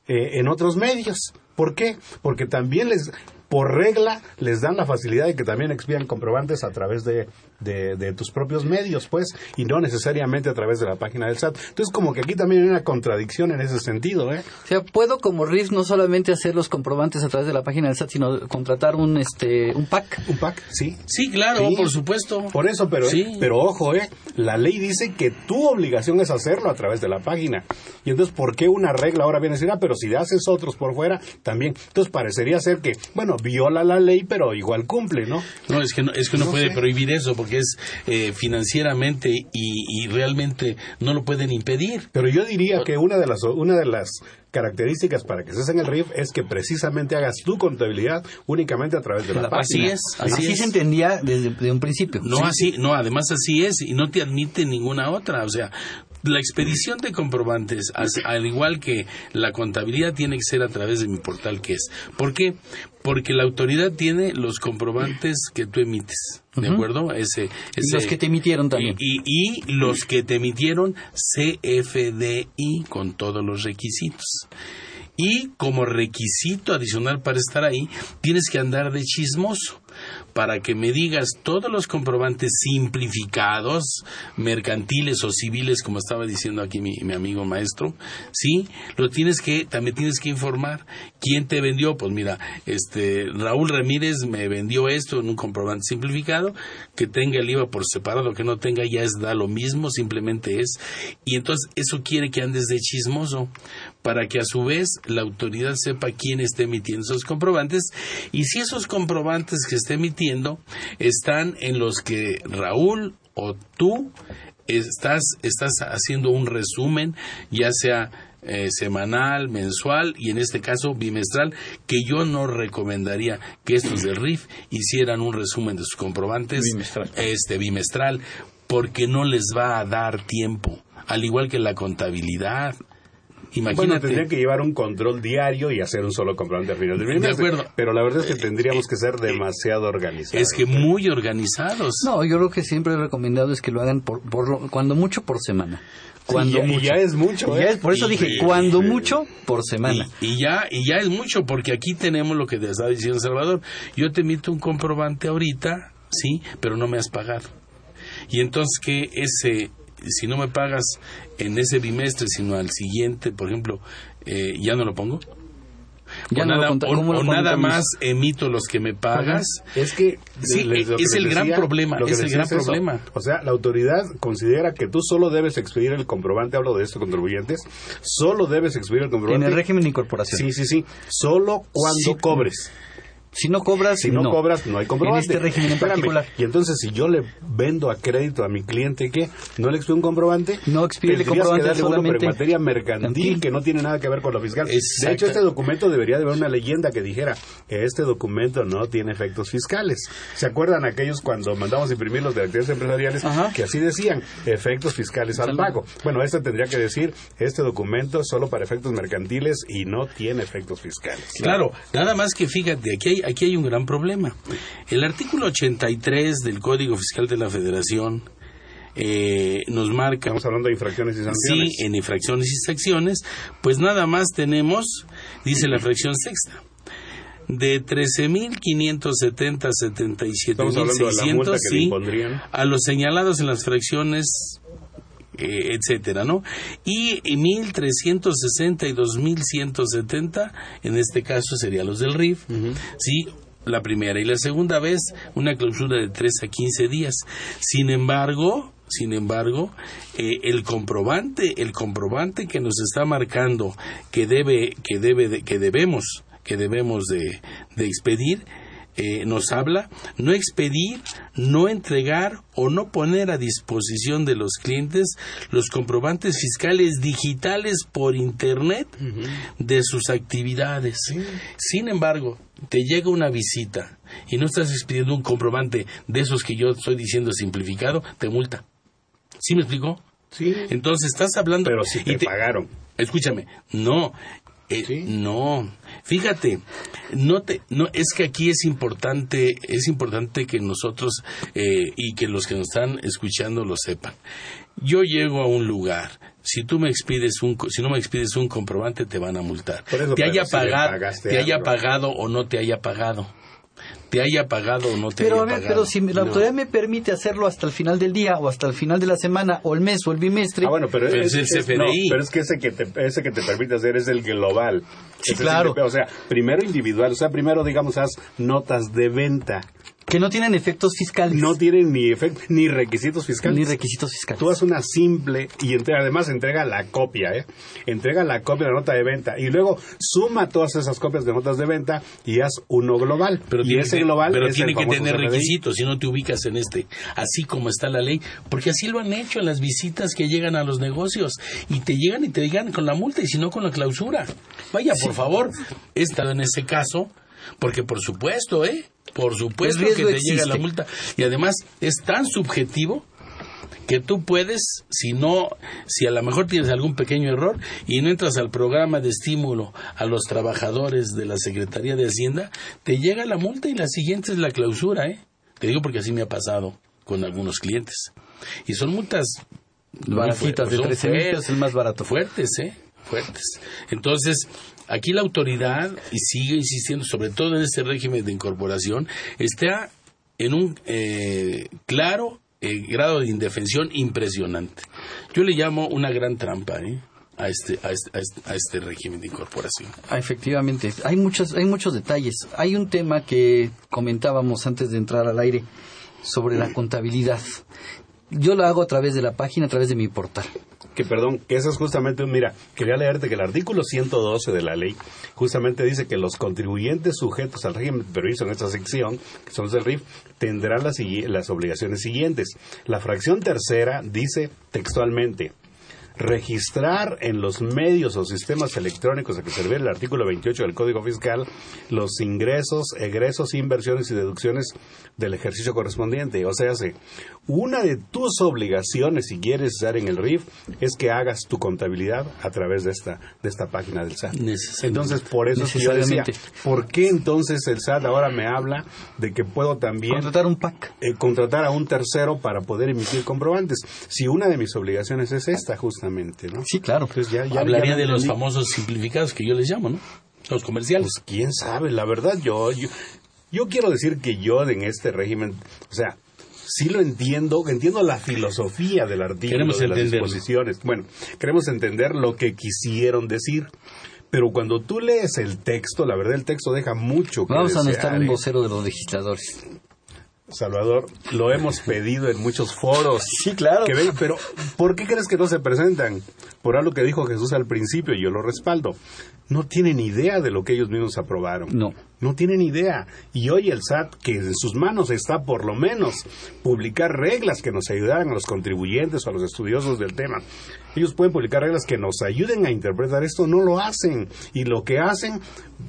Speaker 2: eh, en otros medios? ¿Por qué? Porque también les, por regla les dan la facilidad de que también expidan comprobantes a través de, de, tus propios medios, pues, y no necesariamente a través de la página del SAT. Entonces, como que aquí también hay una contradicción en ese sentido, ¿eh?
Speaker 1: O sea, puedo como RIF no solamente hacer los comprobantes a través de la página del SAT, sino contratar un este un PAC.
Speaker 2: Un PAC, sí.
Speaker 3: Sí, claro, por supuesto.
Speaker 2: Por eso, pero, pero ojo, ¿eh? La ley dice que tu obligación es hacerlo a través de la página. Y entonces, ¿por qué una regla ahora viene a decir, ah, pero si haces otros por fuera, también? Entonces, parecería ser que, bueno, viola la ley, pero igual cumple, ¿no?
Speaker 3: No, es que no, es que no, puede prohibir eso, porque es eh, financieramente y, realmente no lo pueden impedir.
Speaker 2: Pero yo diría que una de las, una de las características para que estés en el RIF es que precisamente hagas tu contabilidad únicamente a través de la, página.
Speaker 1: Así es, así, se entendía desde, un principio.
Speaker 3: No así, no, además así es y no te admite ninguna otra, o sea, la expedición de comprobantes, al igual que la contabilidad, tiene que ser a través de mi portal que es. ¿Por qué? Porque la autoridad tiene los comprobantes que tú emites, ¿de acuerdo? Ese,
Speaker 1: y los que te emitieron también.
Speaker 3: Y, y, los que te emitieron CFDI con todos los requisitos. Y como requisito adicional para estar ahí, tienes que andar de chismoso para que me digas todos los comprobantes simplificados, mercantiles o civiles, como estaba diciendo aquí mi, amigo maestro, sí, lo tienes que, también tienes que informar quién te vendió. Pues mira, este Raúl Ramírez me vendió esto en un comprobante simplificado, que tenga el IVA por separado, que no tenga, ya es da lo mismo, simplemente es. Y entonces eso quiere que andes de chismoso, para que a su vez la autoridad sepa quién está emitiendo esos comprobantes y si esos comprobantes que está emitiendo están en los que Raúl o tú estás, estás haciendo un resumen, ya sea eh, semanal, mensual y en este caso bimestral, que yo no recomendaría que estos del RIF hicieran un resumen de sus comprobantes bimestral. este bimestral, porque no les va a dar tiempo, al igual que la contabilidad. Imagínate.
Speaker 2: Bueno, tendría que llevar un control diario y hacer un solo comprobante al final del mes.
Speaker 3: De acuerdo.
Speaker 2: Pero la verdad es que tendríamos que ser demasiado organizados.
Speaker 3: Es que muy organizados.
Speaker 1: No, yo lo que siempre he recomendado es que lo hagan por, cuando mucho por semana. Cuando
Speaker 2: y, ya, es mucho.
Speaker 1: ¿eh? por eso dije, cuando mucho por semana.
Speaker 3: Y, ya y ya es mucho, porque aquí tenemos lo que te está diciendo Salvador. Yo te emito un comprobante ahorita, sí, pero no me has pagado Y entonces que ese, si no me pagas en ese bimestre, sino al siguiente, por ejemplo, eh, ya no lo pongo.
Speaker 1: Ya
Speaker 3: o
Speaker 1: no
Speaker 3: nada, o-
Speaker 1: ¿cómo lo
Speaker 3: o nada más emito los que me pagas.
Speaker 2: Es que
Speaker 3: Sí,
Speaker 2: les- lo que
Speaker 3: es el gran problema,
Speaker 2: lo que
Speaker 3: es el gran problema.
Speaker 2: O sea, la autoridad considera que tú solo debes expedir el comprobante, hablo de estos contribuyentes, solo debes expedir el
Speaker 1: En
Speaker 2: comprobante.
Speaker 1: el régimen de incorporación.
Speaker 2: Sí, sí, sí, solo cuando
Speaker 1: Sí.
Speaker 2: cobres.
Speaker 1: Si no cobras,
Speaker 2: Si no, cobras, no hay comprobante.
Speaker 1: En este régimen en
Speaker 2: Espérame.
Speaker 1: particular.
Speaker 2: Y entonces, si yo le vendo a crédito a mi cliente que no le expido un comprobante,
Speaker 1: No expide el comprobante
Speaker 2: que darle uno, pero
Speaker 1: solamente
Speaker 2: en materia mercantil, que no tiene nada que ver con lo fiscal. De hecho, este documento debería de haber una leyenda que dijera, este documento no tiene efectos fiscales. ¿Se acuerdan aquellos cuando mandamos imprimir los directivos empresariales
Speaker 1: Ajá.
Speaker 2: que así decían, efectos fiscales al pago? Bueno, este tendría que decir, este documento es solo para efectos mercantiles y no tiene efectos fiscales.
Speaker 3: Claro, nada más que fíjate, aquí hay, aquí hay un gran problema. El artículo 83 del Código Fiscal de la Federación eh, nos marca
Speaker 2: Estamos hablando de infracciones y sanciones.
Speaker 3: Sí, en infracciones y secciones, pues nada más tenemos, dice la fracción sexta, de 13.570
Speaker 2: Estamos hablando de la multa
Speaker 3: 77.600
Speaker 2: que le
Speaker 3: sí, a los señalados en las fracciones eh, etcétera, ¿no? Y 1.360 y 2.170, en este caso serían los del RIF, ¿sí? La primera y la segunda vez, una clausura de 3 a 15 días. Sin embargo, sin embargo, eh, el comprobante, el comprobante que nos está marcando que debe, que debe, de- que debemos, que debemos de, de expedir, eh, nos habla no expedir, no entregar o no poner a disposición de los clientes los comprobantes fiscales digitales por internet de sus actividades. Sin embargo, te llega una visita y no estás expidiendo un comprobante de esos que yo estoy diciendo simplificado, te multa. ¿Sí me explicó?
Speaker 2: Sí.
Speaker 3: Entonces estás hablando
Speaker 2: Pero si
Speaker 3: y
Speaker 2: te pagaron.
Speaker 3: Escúchame, no, eh,
Speaker 2: ¿Sí?
Speaker 3: no. Fíjate, no te, no es que aquí es importante, es importante que nosotros eh, y que los que nos están escuchando lo sepan. Yo llego a un lugar. Si tú me expides un, si no me expides un comprobante, te van a multar.
Speaker 2: Por eso,
Speaker 3: te haya
Speaker 2: si
Speaker 3: pagado,
Speaker 2: pagaste
Speaker 3: te haya pagado o no te haya pagado. Te haya pagado o no te
Speaker 1: Pero
Speaker 3: haya
Speaker 1: a ver,
Speaker 3: pagado.
Speaker 1: pero si la
Speaker 3: No.
Speaker 1: autoridad me permite hacerlo hasta el final del día o hasta el final de la semana o el mes o el bimestre,
Speaker 2: Ah, bueno, pero,
Speaker 3: Pero
Speaker 2: es,
Speaker 3: es el
Speaker 2: es-
Speaker 3: CFDI.
Speaker 2: no, pero es que ese que, te, ese que te permite hacer es el global.
Speaker 1: Sí,
Speaker 2: Ese
Speaker 1: claro.
Speaker 2: o sea, primero individual, o sea, primero, digamos, haz notas de venta.
Speaker 1: Que no tienen efectos fiscales
Speaker 2: No tienen ni efecto, ni requisitos fiscales.
Speaker 1: ni requisitos fiscales.
Speaker 2: Tú haces una simple y entrega, además entrega la copia, ¿eh? Entrega la copia de la nota de venta y luego suma todas esas copias de notas de venta y haz uno global.
Speaker 3: Pero
Speaker 2: y
Speaker 3: tiene
Speaker 2: ese
Speaker 3: que,
Speaker 2: global
Speaker 3: pero
Speaker 2: es
Speaker 3: tiene
Speaker 2: el
Speaker 3: que tener requisitos, si no te ubicas en este, así como está la ley, porque así lo han hecho en las visitas que llegan a los negocios y te llegan y te llegan con la multa y si no con la clausura. Vaya, por favor, está en ese caso, porque por supuesto, ¿eh? Por supuesto que te llega la multa y además es tan subjetivo que tú puedes, si no, si a lo mejor tienes algún pequeño error y no entras al programa de estímulo a los trabajadores de la Secretaría de Hacienda, te llega la multa y la siguiente es la clausura, ¿eh? Te digo porque así me ha pasado con algunos clientes. Y son multas muy
Speaker 1: Baratitas, de
Speaker 3: son
Speaker 1: 13 mil pesos el más barato.
Speaker 3: Fuertes, ¿eh? Fuertes. Entonces, aquí la autoridad, y sigue insistiendo, sobre todo en este régimen de incorporación, está en un eh, claro eh, grado de indefensión impresionante. Yo le llamo una gran trampa, ¿eh? A este, a, este, a este- este régimen de incorporación.
Speaker 1: Ah, efectivamente, hay muchos, hay muchos detalles. Hay un tema que comentábamos antes de entrar al aire sobre la contabilidad. Yo lo hago a través de la página, a través de mi portal.
Speaker 2: Que perdón, que eso es justamente, mira, quería leerte que el artículo 112 de la ley justamente dice que los contribuyentes sujetos al régimen previsto en esta sección, que son los del RIF, tendrán las, las obligaciones siguientes. La fracción tercera dice textualmente, registrar en los medios o sistemas electrónicos a que se refiere el artículo 28 del Código Fiscal los ingresos, egresos, inversiones y deducciones del ejercicio correspondiente. O sea, se- una de tus obligaciones, si quieres estar en el RIF, es que hagas tu contabilidad a través de esta, de esta página del SAT. Entonces, por eso es que yo decía. ¿por qué entonces el SAT ahora me habla de que puedo también
Speaker 1: Contratar un pack.
Speaker 2: eh, contratar a un tercero para poder emitir comprobantes? Si una de mis obligaciones es esta, justamente, ¿no?
Speaker 1: Sí, claro.
Speaker 2: Entonces ya, ya-
Speaker 3: Hablaría
Speaker 2: ya
Speaker 3: de los famosos simplificados que yo les llamo, ¿no? Los comerciales.
Speaker 2: Pues quién sabe, la verdad yo, yo, yo quiero decir que yo en este régimen, o sea, sí lo entiendo, entiendo la filosofía del artículo,
Speaker 3: Queremos
Speaker 2: de las disposiciones. Bueno, queremos entender lo que quisieron decir. Pero cuando tú lees el texto, la verdad el texto deja mucho que
Speaker 1: Vamos a
Speaker 2: desear,
Speaker 1: necesitar un
Speaker 2: ¿eh?
Speaker 1: vocero de los legisladores.
Speaker 2: Salvador, lo hemos pedido en muchos foros.
Speaker 1: Sí, claro.
Speaker 2: Que pero ¿por qué crees que no se presentan? Por algo que dijo Jesús al principio y yo lo respaldo. No tienen idea de lo que ellos mismos aprobaron.
Speaker 1: No.
Speaker 2: No tienen idea. Y hoy el SAT, que en sus manos está por lo menos publicar reglas que nos ayudaran a los contribuyentes o a los estudiosos del tema. Ellos pueden publicar reglas que nos ayuden a interpretar esto, no lo hacen. Y lo que hacen,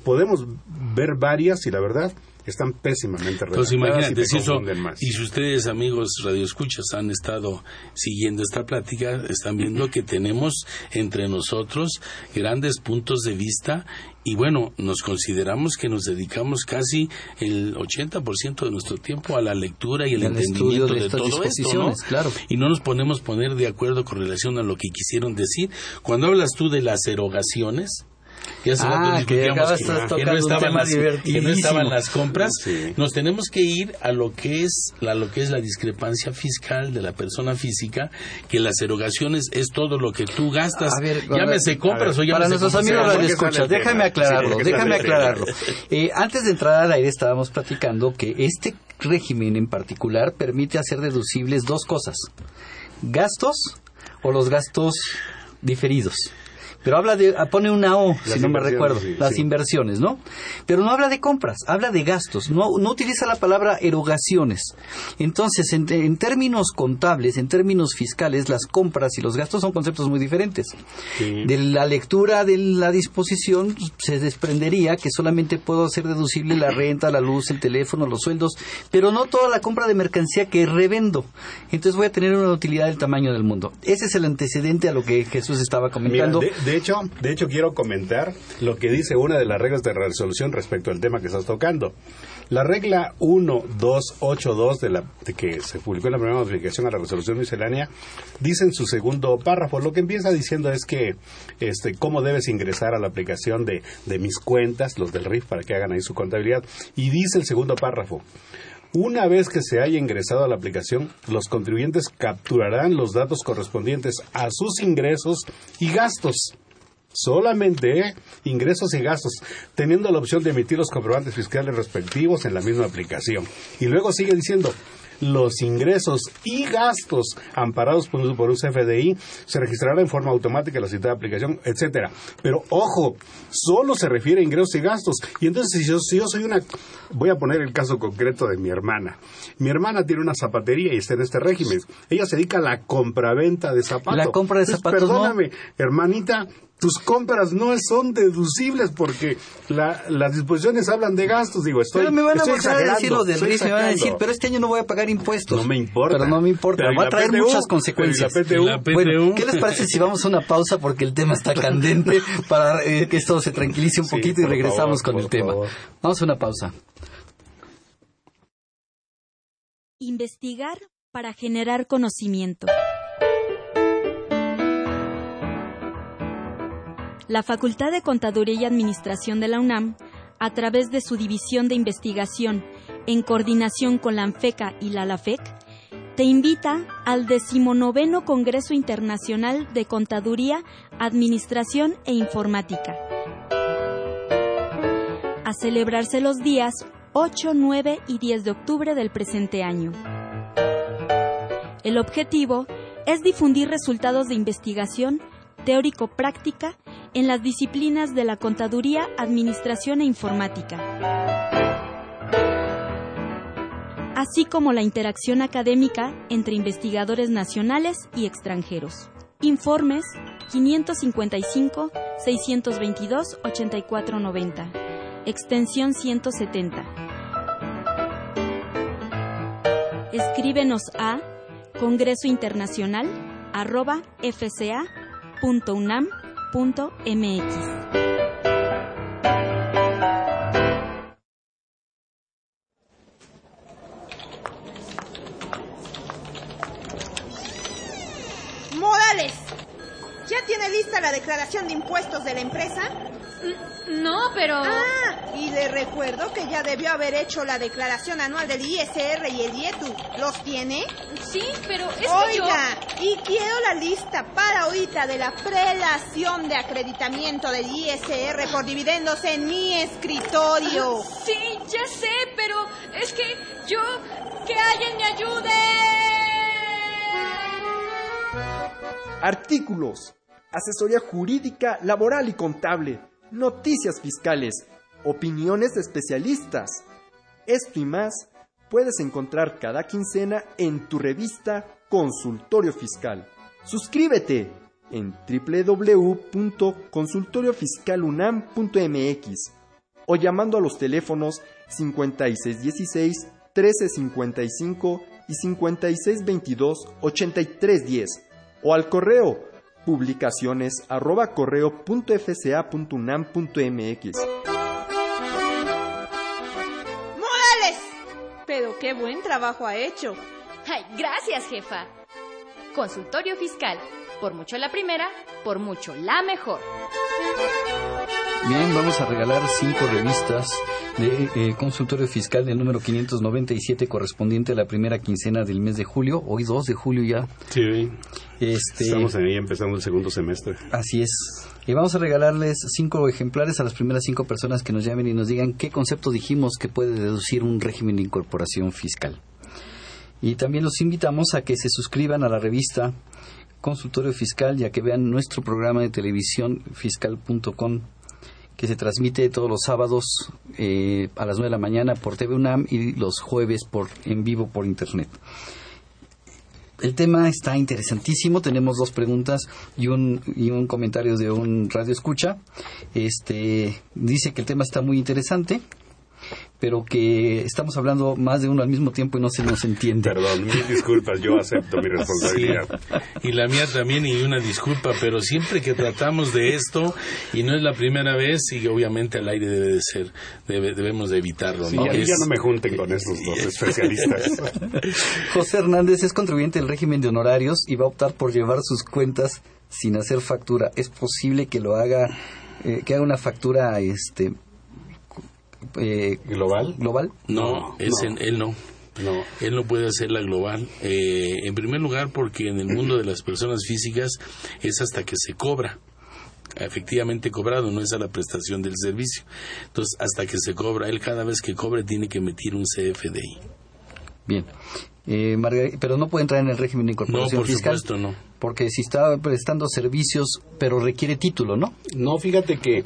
Speaker 2: podemos ver varias y la verdad están pésimamente
Speaker 3: Entonces
Speaker 2: redactadas
Speaker 3: imagínate,
Speaker 2: y
Speaker 3: eso,
Speaker 2: más.
Speaker 3: y si ustedes amigos radioescuchas han estado siguiendo esta plática, están viendo que tenemos entre nosotros grandes puntos de vista y bueno, nos consideramos que nos dedicamos casi el 80% de nuestro tiempo a la lectura y el entendimiento
Speaker 1: de
Speaker 3: de,
Speaker 1: estas
Speaker 3: todo esto,
Speaker 1: claro.
Speaker 3: Y no nos ponemos poner de acuerdo con relación a lo que quisieron decir. Cuando hablas tú de las erogaciones, que hace
Speaker 1: Ah,
Speaker 3: rato
Speaker 1: que
Speaker 3: no estaban las, que no
Speaker 1: divertidísimo.
Speaker 3: estaban las compras,
Speaker 2: Sí.
Speaker 3: nos tenemos que ir a lo que es la lo que es la discrepancia fiscal de la persona física, que las erogaciones es todo lo que tú gastas,
Speaker 1: A ver,
Speaker 3: llámese
Speaker 1: a ver,
Speaker 3: compras o llámese
Speaker 1: Para nuestros amigos
Speaker 2: ¿por qué
Speaker 1: radio escuchas, déjame aclararlo,
Speaker 2: Sí, ¿por qué
Speaker 1: déjame aclararlo. Eh, antes de entrar al aire estábamos platicando que este régimen en particular permite hacer deducibles dos cosas, gastos o los gastos diferidos. Pero habla de, ah, pone una O,
Speaker 2: Las
Speaker 1: si no me recuerdo,
Speaker 2: sí,
Speaker 1: las
Speaker 2: sí.
Speaker 1: inversiones, ¿no? Pero no habla de compras, habla de gastos, no, no utiliza la palabra erogaciones. Entonces, en, en términos contables, en términos fiscales, las compras y los gastos son conceptos muy diferentes.
Speaker 2: Sí.
Speaker 1: De la lectura de la disposición se desprendería que solamente puedo hacer deducible la renta, la luz, el teléfono, los sueldos, pero no toda la compra de mercancía que revendo. Entonces voy a tener una utilidad del tamaño del mundo. Ese es el antecedente a lo que Jesús estaba
Speaker 2: Mira,
Speaker 1: comentando.
Speaker 2: de, de hecho, de hecho quiero comentar lo que dice una de las reglas de resolución respecto al tema que estás tocando. La regla 1282 de la de que se publicó en la primera modificación a la resolución miscelánea dice en su segundo párrafo lo que empieza diciendo es que este cómo debes ingresar a la aplicación de, de mis cuentas, los del RIF para que hagan ahí su contabilidad y dice el segundo párrafo una vez que se haya ingresado a la aplicación, los contribuyentes capturarán los datos correspondientes a sus ingresos y gastos. Solamente ¿eh? ingresos y gastos, teniendo la opción de emitir los comprobantes fiscales respectivos en la misma aplicación. Y luego sigue diciendo, los ingresos y gastos amparados por un, por un CFDI se registrarán en forma automática en la citada aplicación, etcétera. Pero ojo, solo se refiere a ingresos y gastos. Y entonces si yo, si yo soy una, voy a poner el caso concreto de mi hermana. Mi hermana tiene una zapatería y está en este régimen. Ella se dedica a la compraventa de zapatos.
Speaker 1: La compra de
Speaker 2: Entonces,
Speaker 1: zapatos, ¿no?
Speaker 2: Perdóname, hermanita. Tus compras no son deducibles porque la- las disposiciones hablan de gastos. Digo, estoy,
Speaker 1: pero me van a volver a decir
Speaker 2: exagerando,
Speaker 1: lo del RIF, me van a decir, pero este año no voy a pagar impuestos.
Speaker 2: No me importa.
Speaker 1: Pero no me importa,
Speaker 2: Pero ¿y
Speaker 1: va a traer
Speaker 2: PTU?
Speaker 1: muchas
Speaker 2: ¿y la
Speaker 1: consecuencias.
Speaker 2: PTU?
Speaker 3: La PTU.
Speaker 1: Bueno, ¿qué les parece si vamos a una pausa porque el tema está candente para eh, que esto se tranquilice un
Speaker 2: Sí,
Speaker 1: poquito y regresamos
Speaker 2: favor,
Speaker 1: con el tema?
Speaker 2: favor.
Speaker 1: Vamos a una pausa.
Speaker 5: Investigar para generar conocimiento. La Facultad de Contaduría y Administración de la UNAM, a través de su División de Investigación, en coordinación con la ANFECA y la LAFEC, te invita al decimonoveno Congreso Internacional de Contaduría, Administración e Informática, a celebrarse los días 8, 9 y 10 de octubre del presente año. El objetivo es difundir resultados de investigación teórico-práctica en las disciplinas de la contaduría, administración e informática, así como la interacción académica entre investigadores nacionales y extranjeros. Informes 555-622-8490, extensión 170. Escríbenos a Congreso Internacional arroba fca.unam.mx.
Speaker 6: Morales, ¿ya tiene lista la declaración de impuestos de la empresa? No, pero...
Speaker 7: Ah, y le recuerdo que ya debió haber hecho la declaración anual del ISR y el IETU. ¿Los tiene?
Speaker 6: Sí, pero es
Speaker 7: Oiga, y quiero la lista para ahorita de la prelación de acreditamiento del ISR por dividendos en mi escritorio.
Speaker 6: Sí, ya sé, pero es que yo... ¡Que alguien me ayude!
Speaker 8: Artículos. Asesoría jurídica, laboral y contable noticias fiscales, opiniones de especialistas. Esto y más puedes encontrar cada quincena en tu revista Consultorio Fiscal. Suscríbete en www.consultoriofiscalunam.mx o llamando a los teléfonos 5616 1355 y 5622 8310 o al correo publicaciones arroba correo punto
Speaker 7: ¡Morales! Pero qué buen trabajo ha hecho.
Speaker 6: Ay, gracias, jefa. Consultorio Fiscal. Por mucho la primera, por mucho la mejor.
Speaker 1: Bien, vamos a regalar cinco revistas de eh, consultorio fiscal del número 597 correspondiente a la primera quincena del mes de julio, hoy 2 de julio ya.
Speaker 2: Sí. Este, Estamos ahí empezando el segundo semestre.
Speaker 1: Así es. Y vamos a regalarles cinco ejemplares a las primeras cinco personas que nos llamen y nos digan qué concepto dijimos que puede deducir un régimen de incorporación fiscal. Y también los invitamos a que se suscriban a la revista Consultorio Fiscal y a que vean nuestro programa de televisión fiscal.com que se transmite todos los sábados eh, a las 9 de la mañana por TV UNAM y los jueves por en vivo por internet. El tema está interesantísimo. Tenemos dos preguntas y un, y un comentario de un radio escucha. Este dice que el tema está muy interesante pero que estamos hablando más de uno al mismo tiempo y no se nos entiende.
Speaker 2: Perdón, mil disculpas, yo acepto mi responsabilidad.
Speaker 3: y la mía también, y una disculpa, pero siempre que tratamos de esto, y no es la primera vez, y obviamente al aire debe de ser, debemos de evitarlo.
Speaker 2: ¿no? ya no me junten con esos dos especialistas.
Speaker 1: José Hernández es contribuyente del régimen de honorarios y va a optar por llevar sus cuentas sin hacer factura. ¿Es posible que lo haga, eh, que haga una factura este
Speaker 2: eh, global.
Speaker 1: global?
Speaker 3: No, es él no. No. Él no puede hacer la global. Eh, en primer lugar, porque en el mundo de las personas físicas es hasta que se cobra. Efectivamente cobrado, no es a la prestación del servicio. Entonces, hasta que se cobra, él cada vez que cobre tiene que emitir un CFDI.
Speaker 1: Bien. Eh, pero no puede entrar en el régimen de incorporación
Speaker 3: no, por
Speaker 1: fiscal.
Speaker 3: Supuesto, no.
Speaker 1: Porque si está prestando servicios, pero requiere título, ¿no?
Speaker 2: No, fíjate que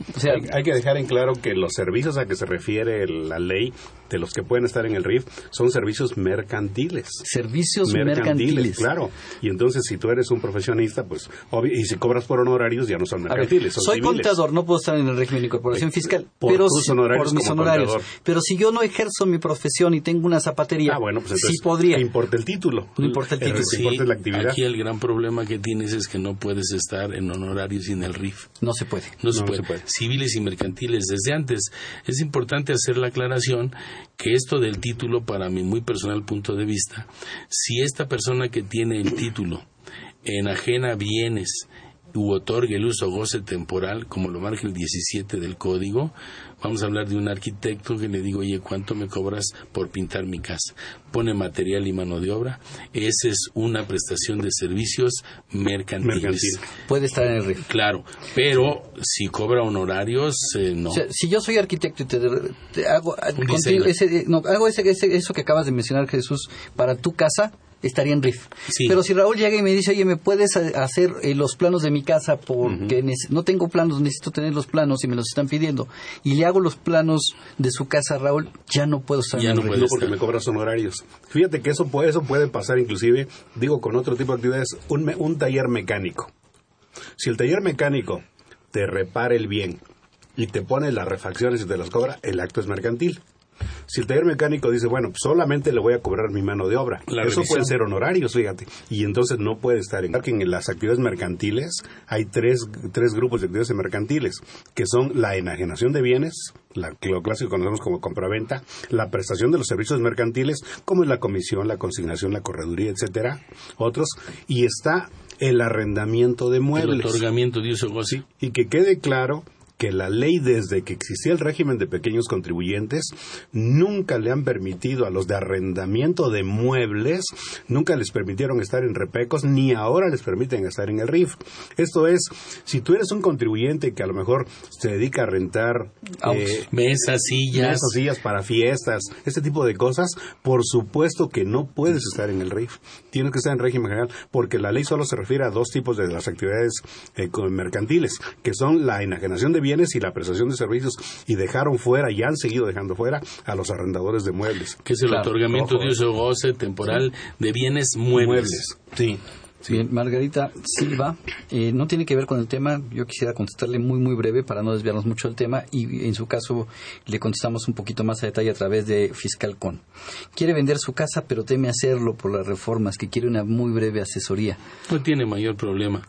Speaker 2: hay, que dejar en claro que los servicios a que se refiere la ley de los que pueden estar en el RIF son servicios mercantiles.
Speaker 1: Servicios mercantiles.
Speaker 2: claro. Y entonces, si tú eres un profesionista, pues, y si cobras por honorarios, ya no son mercantiles.
Speaker 1: soy contador, no puedo estar en el régimen de incorporación fiscal. Por pero tus honorarios por mis honorarios. Pero si yo no ejerzo mi profesión y tengo una zapatería,
Speaker 2: ah, bueno, pues
Speaker 1: sí podría.
Speaker 2: No importa el título.
Speaker 1: No importa el título.
Speaker 2: importa la actividad.
Speaker 3: Aquí el gran problema que tienes es que no puedes estar en honorarios sin el RIF.
Speaker 1: No se puede.
Speaker 3: No, se, puede. Civiles y mercantiles desde antes. Es importante hacer la aclaración que esto del título, para mi muy personal punto de vista, si esta persona que tiene el título enajena bienes u otorgue el uso o goce temporal, como lo marca el 17 del código, vamos a hablar de un arquitecto que le digo, oye, ¿cuánto me cobras por pintar mi casa? Pone material y mano de obra. Esa es una prestación de servicios mercantiles.
Speaker 1: Puede estar en el RIF.
Speaker 3: Claro, pero si cobra honorarios, eh, no.
Speaker 1: si yo soy arquitecto y te, hago, ese, no, hago ese, eso que acabas de mencionar, Jesús, para tu casa, estaría en RIF. Pero si Raúl llega y me dice, oye, ¿me puedes hacer eh, los planos de mi casa porque no tengo planos, necesito tener los planos y me los están pidiendo? Y le hago los planos de su casa, Raúl, ya no puedo estar
Speaker 2: en
Speaker 1: no
Speaker 2: RIF. porque me cobras honorarios. Fíjate que eso puede, eso puede pasar inclusive, digo, con otro tipo de actividades, un, un taller mecánico. Si el taller mecánico te repara el bien y te pone las refacciones y te las cobra, el acto es mercantil. Si el taller mecánico dice, bueno, solamente le voy a cobrar mi mano de obra, eso puede ser honorarios, fíjate, y entonces no puede estar en, en las actividades mercantiles. Hay tres, tres grupos de actividades mercantiles, que son la enajenación de bienes, la, lo clásico que conocemos como compraventa, la prestación de los servicios mercantiles, como es la comisión, la consignación, la correduría, etcétera, otros, y está el arrendamiento de muebles.
Speaker 3: El otorgamiento de uso
Speaker 2: sí, Y que quede claro que la ley desde que existía el régimen de pequeños contribuyentes nunca le han permitido a los de arrendamiento de muebles, nunca les permitieron estar en repecos, ni ahora les permiten estar en el RIF. Esto es, si tú eres un contribuyente que a lo mejor se dedica a rentar
Speaker 3: eh, mesas, sillas,
Speaker 2: mesas, sillas para fiestas, este tipo de cosas, por supuesto que no puedes estar en el RIF. Tienes que estar en régimen general porque la ley solo se refiere a dos tipos de las actividades eh, mercantiles, que son la enajenación de bienes y la prestación de servicios, y dejaron fuera y han seguido dejando fuera a los arrendadores de muebles.
Speaker 3: Que es el otorgamiento de uso goce temporal de bienes muebles. muebles.
Speaker 1: Sí. Bien, Margarita Silva, eh, no tiene que ver con el tema, yo quisiera contestarle muy, muy breve para no desviarnos mucho del tema y en su caso le contestamos un poquito más a detalle a través de Fiscalcon. Quiere vender su casa, pero teme hacerlo por las reformas, que quiere una muy breve asesoría.
Speaker 3: No tiene mayor problema.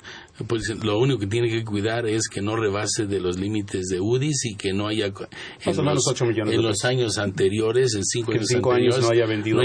Speaker 3: Pues, lo único que tiene que cuidar es que no rebase de los límites de UDIs y que no haya
Speaker 2: en, los,
Speaker 3: en los años anteriores, en cinco, años,
Speaker 2: cinco
Speaker 3: años,
Speaker 2: no haya vendido,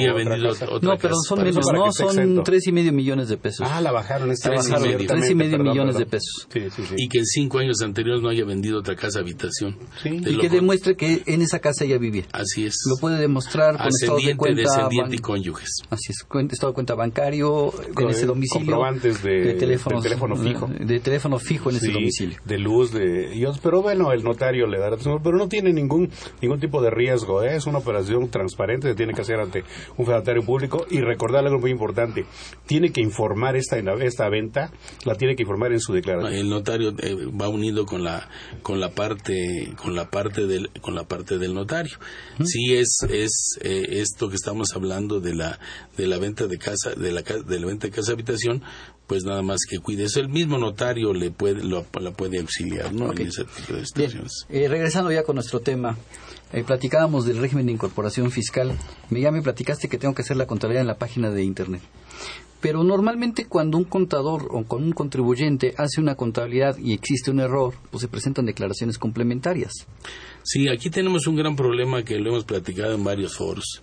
Speaker 3: otra,
Speaker 1: No, pero son menos, no, son tres y medio millones de pesos.
Speaker 2: Ah, la bajaron
Speaker 1: tres, y medio, tres y medio millones de pesos.
Speaker 2: Sí, sí,
Speaker 3: y que en cinco años anteriores no haya vendido otra casa habitación.
Speaker 1: y que demuestre que en esa casa ella vivía.
Speaker 3: Así es.
Speaker 1: Lo puede demostrar con estado de cuenta.
Speaker 3: descendiente y cónyuges.
Speaker 1: Así es, estado de cuenta bancario, en ese domicilio.
Speaker 2: Comprobantes de, teléfono fijo.
Speaker 1: De teléfono fijo en ese domicilio.
Speaker 2: De luz, de... pero bueno, el notario le dará... Pero no tiene ningún, ningún tipo de riesgo, ¿eh? es una operación transparente, se tiene que hacer ante un fedatario público y recordar algo muy importante, tiene que informar esta, esta venta, la tiene que informar en su declaración.
Speaker 3: El notario eh, va unido con la, con la parte, con la parte del, con la parte del notario. Sí es, es eh, esto que estamos hablando de la, de la venta de casa, de la, de la venta de casa habitación, pues nada más que cuide. Es el mismo notario le puede, lo, la puede auxiliar ¿no? en ese tipo de situaciones.
Speaker 1: Eh, regresando ya con nuestro tema, eh, platicábamos del régimen de incorporación fiscal. Me, ya me platicaste que tengo que hacer la contabilidad en la página de Internet. Pero normalmente cuando un contador o con un contribuyente hace una contabilidad y existe un error, pues se presentan declaraciones complementarias.
Speaker 3: Sí, aquí tenemos un gran problema que lo hemos platicado en varios foros.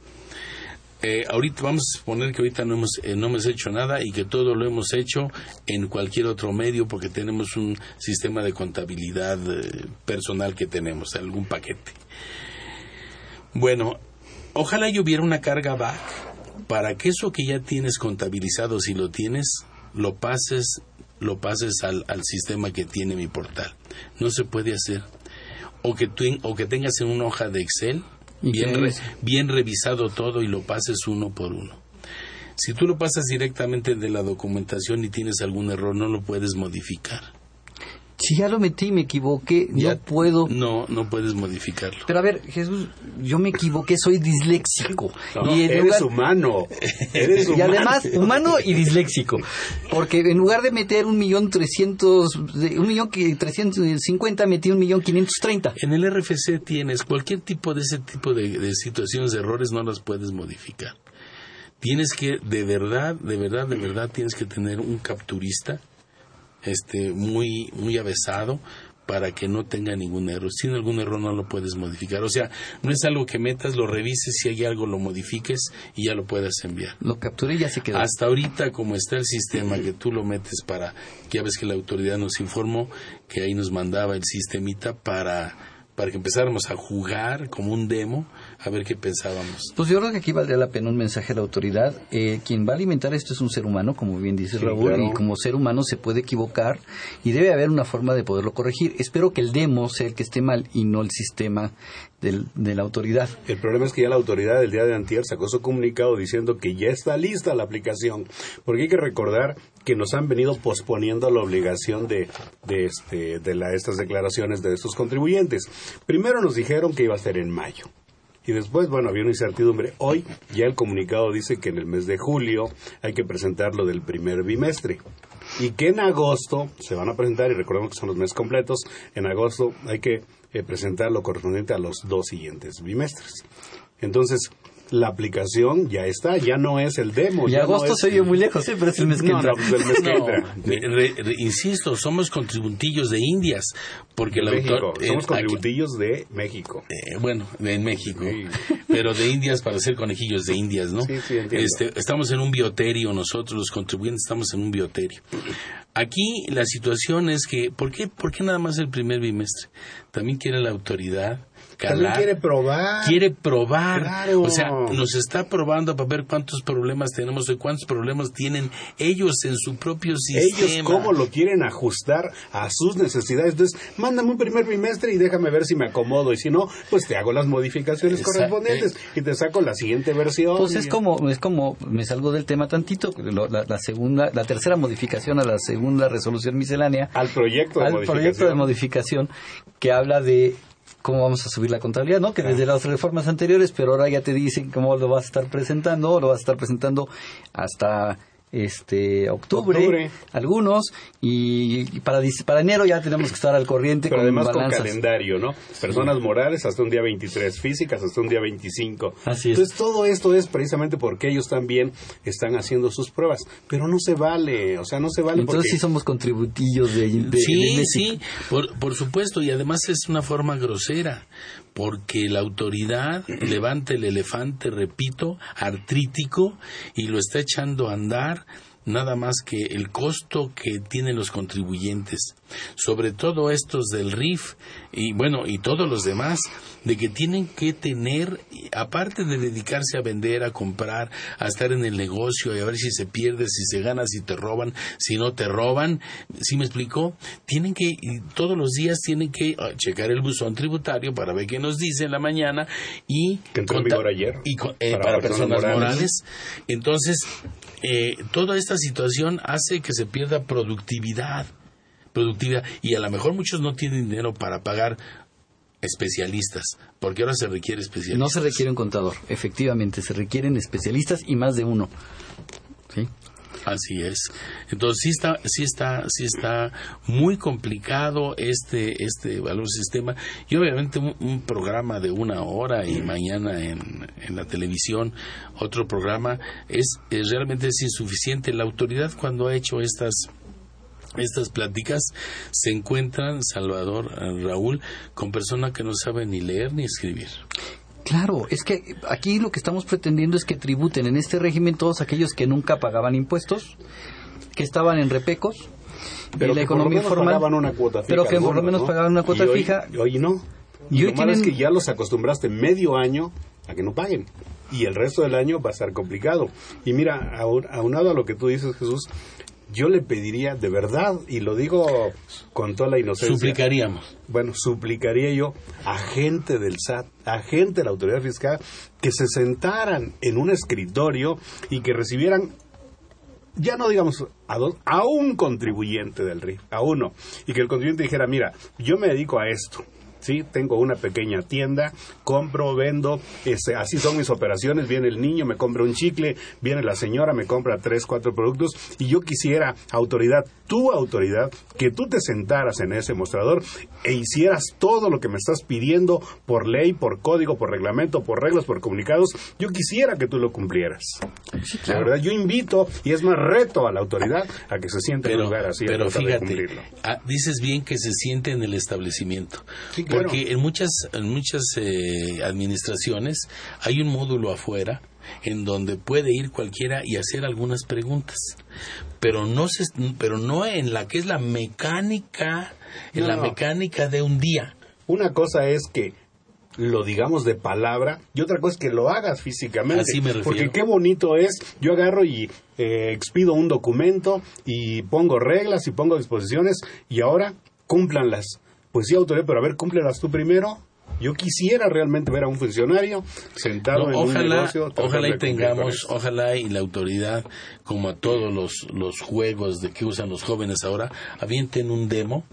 Speaker 3: Eh, ahorita vamos a suponer que ahorita no hemos, eh, no hemos hecho nada y que todo lo hemos hecho en cualquier otro medio porque tenemos un sistema de contabilidad eh, personal que tenemos, algún paquete. Bueno, ojalá yo hubiera una carga back para que eso que ya tienes contabilizado, si lo tienes, lo pases, lo pases al, al sistema que tiene mi portal. No se puede hacer. O que, tú, o que tengas en una hoja de Excel bien, bien revisado todo y lo pases uno por uno. Si tú lo pasas directamente de la documentación y tienes algún error, no lo puedes modificar.
Speaker 1: Si ya lo metí y me equivoqué, ya, no puedo.
Speaker 3: No, no puedes modificarlo.
Speaker 1: Pero a ver, Jesús, yo me equivoqué, soy disléxico.
Speaker 2: y eres humano. Eres
Speaker 1: Y además, humano y disléxico. Porque en lugar de meter un millón trescientos, un millón trescientos cincuenta, metí un millón quinientos treinta.
Speaker 3: En el RFC tienes cualquier tipo de ese tipo de, de situaciones, de errores, no las puedes modificar. Tienes que, de verdad, de verdad, de verdad, tienes que tener un capturista este, muy, muy avesado para que no tenga ningún error. Si tiene algún error no lo puedes modificar. O sea, no es algo que metas, lo revises, si hay algo lo modifiques y ya lo puedas enviar.
Speaker 1: Lo capturé y ya se quedó.
Speaker 3: Hasta ahorita, como está el sistema que tú lo metes para, ya ves que la autoridad nos informó que ahí nos mandaba el sistemita para para que empezáramos a jugar como un demo a ver qué pensábamos.
Speaker 1: Pues yo creo que aquí valdría la pena un mensaje a la autoridad. Eh, quien va a alimentar esto es un ser humano, como bien dice Raúl, y como ser humano se puede equivocar y debe haber una forma de poderlo corregir. Espero que el demo sea el que esté mal y no el sistema de la autoridad.
Speaker 2: El problema es que ya la autoridad del día de antier sacó su comunicado diciendo que ya está lista la aplicación, porque hay que recordar que nos han venido posponiendo la obligación de, de, este, de la, estas declaraciones de estos contribuyentes. Primero nos dijeron que iba a ser en mayo. Y después, bueno, había una incertidumbre. Hoy ya el comunicado dice que en el mes de julio hay que presentarlo del primer bimestre. Y que en agosto se van a presentar, y recordemos que son los meses completos, en agosto hay que eh, presentar lo correspondiente a los dos siguientes bimestres. Entonces, la aplicación ya está, ya no es el demo.
Speaker 1: Y agosto se oye muy lejos, ¿sí? pero es el mes que entra.
Speaker 3: insisto, somos contributillos de Indias, porque el
Speaker 2: autor... Somos contributillos de México.
Speaker 3: Eh, bueno, en México, pero de Indias para ser conejillos de Indias, ¿no?
Speaker 2: Sí, sí,
Speaker 3: este, estamos en un bioterio, nosotros los contribuyentes estamos en un bioterio. Aquí la situación es que, ¿por qué, ¿por qué nada más el primer bimestre? También quiere la autoridad
Speaker 2: también quiere probar.
Speaker 3: Quiere probar. O sea, nos está probando para ver cuántos problemas tenemos y cuántos problemas tienen ellos en su propio sistema.
Speaker 2: Ellos cómo lo quieren ajustar a sus necesidades. Entonces, mándame un primer bimestre y déjame ver si me acomodo. Y si no, pues te hago las modificaciones correspondientes y te saco la siguiente versión.
Speaker 1: Pues es como, es como, me salgo del tema tantito, la, la, segunda, la tercera modificación a la segunda resolución miscelánea.
Speaker 2: Al proyecto de
Speaker 1: al proyecto de modificación que habla de cómo vamos a subir la contabilidad, ¿no? Que desde las reformas anteriores, pero ahora ya te dicen cómo lo vas a estar presentando, lo vas a estar presentando hasta este octubre, algunos y, para para enero ya tenemos que estar al corriente
Speaker 2: pero además con calendario no personas morales hasta un día 23 físicas hasta un día 25
Speaker 1: así
Speaker 2: es. Entonces todo esto es precisamente porque ellos también están haciendo sus pruebas. Pero no se vale o sea no se vale
Speaker 1: entonces sí somos contributillos de,
Speaker 3: sí sí por, por supuesto y además es una forma grosera porque la autoridad levanta el elefante, repito, artrítico y lo está echando a andar nada más que el costo que tienen los contribuyentes, sobre todo estos del RIF y bueno, y todos los demás, de que tienen que tener, aparte de dedicarse a vender, a comprar, a estar en el negocio y a ver si se pierde, si se gana, si te roban, si no te roban, ¿sí me explicó? Tienen que, todos los días tienen que ah, checar el buzón tributario para ver qué nos dice en la mañana y...
Speaker 2: Que entró ayer.
Speaker 3: Y, eh, para, personas, morales. Entonces, eh, toda esta situación hace que se pierda productividad productividad y a lo mejor muchos no tienen dinero para pagar especialistas, porque ahora se requiere especialistas.
Speaker 1: No se requiere un contador, efectivamente, se requieren especialistas y más de uno. ¿Sí?
Speaker 3: Así es. Entonces sí está, sí está, sí está muy complicado este, este valor sistema y obviamente un, programa de una hora y mañana en, en la televisión otro programa es, es realmente es insuficiente. La autoridad cuando ha hecho estas estas pláticas se encuentran, Salvador, eh, Raúl, con personas que no saben ni leer ni escribir.
Speaker 1: Claro, es que aquí lo que estamos pretendiendo es que tributen en este régimen todos aquellos que nunca pagaban impuestos, que estaban en repecos,
Speaker 2: pero la economía formal,
Speaker 1: una cuota fija, pero que por lo menos pagaban una cuota fija.
Speaker 2: Y hoy no. Y hoy tienen... es que ya los acostumbraste medio año a que no paguen. Y el resto del año va a estar complicado. Y mira, aunado a lo que tú dices, Jesús, yo le pediría de verdad, y lo digo con toda la inocencia.
Speaker 3: Suplicaríamos.
Speaker 2: Bueno, suplicaría yo a gente del SAT, a gente de la autoridad fiscal, que se sentaran en un escritorio y que recibieran ya no digamos a dos, a un contribuyente del RIF, a uno, y que el contribuyente dijera, mira, yo me dedico a esto, ¿sí? Tengo una pequeña tienda, compro, vendo, este, así son mis operaciones, viene el niño, me compra un chicle, viene la señora, me compra tres, cuatro productos, y yo quisiera, autoridad, tu autoridad, que tú te sentaras en ese mostrador e hicieras todo lo que me estás pidiendo por ley, por código, por reglamento, por reglas, por comunicados, yo quisiera que tú lo cumplieras. La verdad, yo invito, y es más reto a la autoridad, a que se siente en un lugar así.
Speaker 3: Pero fíjate, ah, dices bien que se siente en el establecimiento. Porque en muchas, en muchas eh, administraciones hay un módulo afuera en donde puede ir cualquiera y hacer algunas preguntas, pero no se, pero no en la que es la mecánica, en la mecánica de un día.
Speaker 2: Una cosa es que lo digamos de palabra y otra cosa es que lo hagas físicamente.
Speaker 3: Así me refiero.
Speaker 2: Porque qué bonito es, yo agarro y eh, expido un documento y pongo reglas y pongo disposiciones y ahora cúmplanlas pues sí, autoridad, pero a ver, cúmplelas tú primero. Yo quisiera realmente ver a un funcionario sentado en un negocio.
Speaker 3: Ojalá y tengamos, ojalá y la autoridad, como a todos los, los juegos de que usan los jóvenes ahora, avienten un demo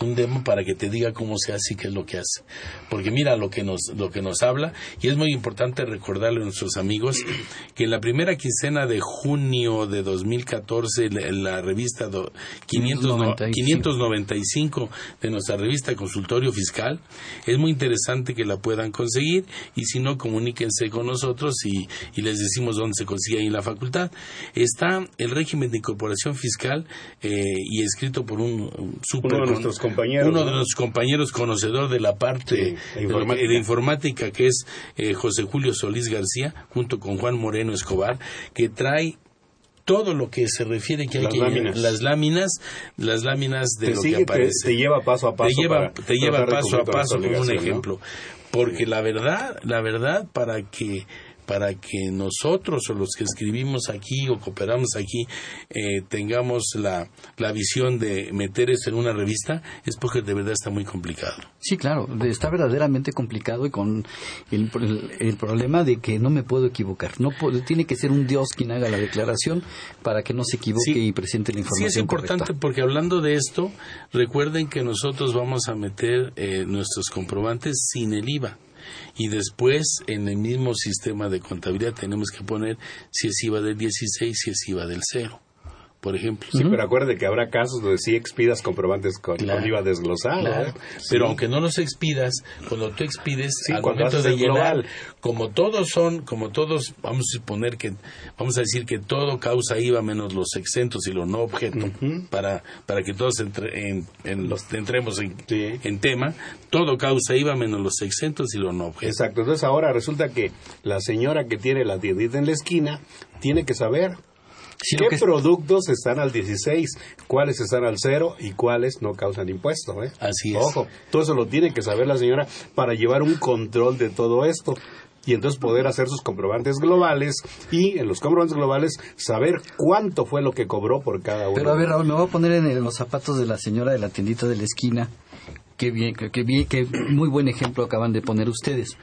Speaker 3: un demo para que te diga cómo se hace y qué es lo que hace. Porque mira lo que nos, lo que nos habla, y es muy importante recordarle a nuestros amigos que en la primera quincena de junio de 2014, la, la revista 595 de nuestra revista Consultorio Fiscal, es muy interesante que la puedan conseguir, y si no, comuníquense con nosotros y, les decimos dónde se consigue ahí en la facultad. Está el régimen de incorporación fiscal eh, y escrito por un, super uno de los compañeros conocedor de la parte de, informática. que es eh, José Julio Solís García, junto con Juan Moreno Escobar, que trae todo lo que se refiere que hay
Speaker 2: Las
Speaker 3: que
Speaker 2: láminas.
Speaker 3: las láminas, las láminas de
Speaker 2: Te
Speaker 3: lo
Speaker 2: sigue,
Speaker 3: que aparece.
Speaker 2: te lleva paso a paso
Speaker 3: Te lleva,
Speaker 2: para
Speaker 3: te lleva paso a paso con un ejemplo. Porque la verdad, la verdad, para que para que nosotros o los que escribimos aquí o cooperamos aquí eh, tengamos la, la visión de meter eso en una revista es porque de verdad está muy complicado.
Speaker 1: Sí, claro, está verdaderamente complicado y con el, el- el problema de que no me puedo equivocar. No puedo- tiene que ser un Dios quien haga la declaración para que no se equivoque
Speaker 3: Sí.
Speaker 1: y presente la
Speaker 3: Sí,
Speaker 1: información
Speaker 3: es importante
Speaker 1: correcta.
Speaker 3: porque hablando de esto, recuerden que nosotros vamos a meter eh, nuestros comprobantes sin el IVA. Y después, en el mismo sistema de contabilidad, tenemos que poner si es IVA del 16, si es IVA del 0, por ejemplo.
Speaker 2: Sí, pero acuerde que habrá casos donde sí expidas comprobantes con,
Speaker 3: Claro.
Speaker 2: con IVA desglosado.
Speaker 3: Claro,
Speaker 2: ¿eh?
Speaker 3: pero
Speaker 2: Sí.
Speaker 3: aunque no los expidas, cuando tú expides
Speaker 2: Sí,
Speaker 3: al momento de llenar,
Speaker 2: global.
Speaker 3: como todos son, como todos, vamos a suponer que, vamos a decir que todo causa IVA menos los exentos y los no objeto, para, para que todos entre- en, en los, entremos en,
Speaker 2: Sí.
Speaker 3: en tema, todo causa IVA menos los exentos y los no objeto.
Speaker 2: Exacto, entonces ahora resulta que la señora que tiene la tiendita en la esquina tiene que saber
Speaker 1: Sí,
Speaker 2: qué
Speaker 1: que-
Speaker 2: productos están al 16, cuáles están al 0 y cuáles no causan impuesto. ¿eh?
Speaker 3: Así es.
Speaker 2: Ojo, todo eso lo tiene que saber la señora para llevar un control de todo esto. Y entonces poder hacer sus comprobantes globales y en los comprobantes globales saber cuánto fue lo que cobró por cada uno.
Speaker 1: Pero a ver, Raúl, me voy a poner en el- los zapatos de la señora de la tiendita de la esquina. Qué bien, qué bien, qué muy buen ejemplo acaban de poner ustedes.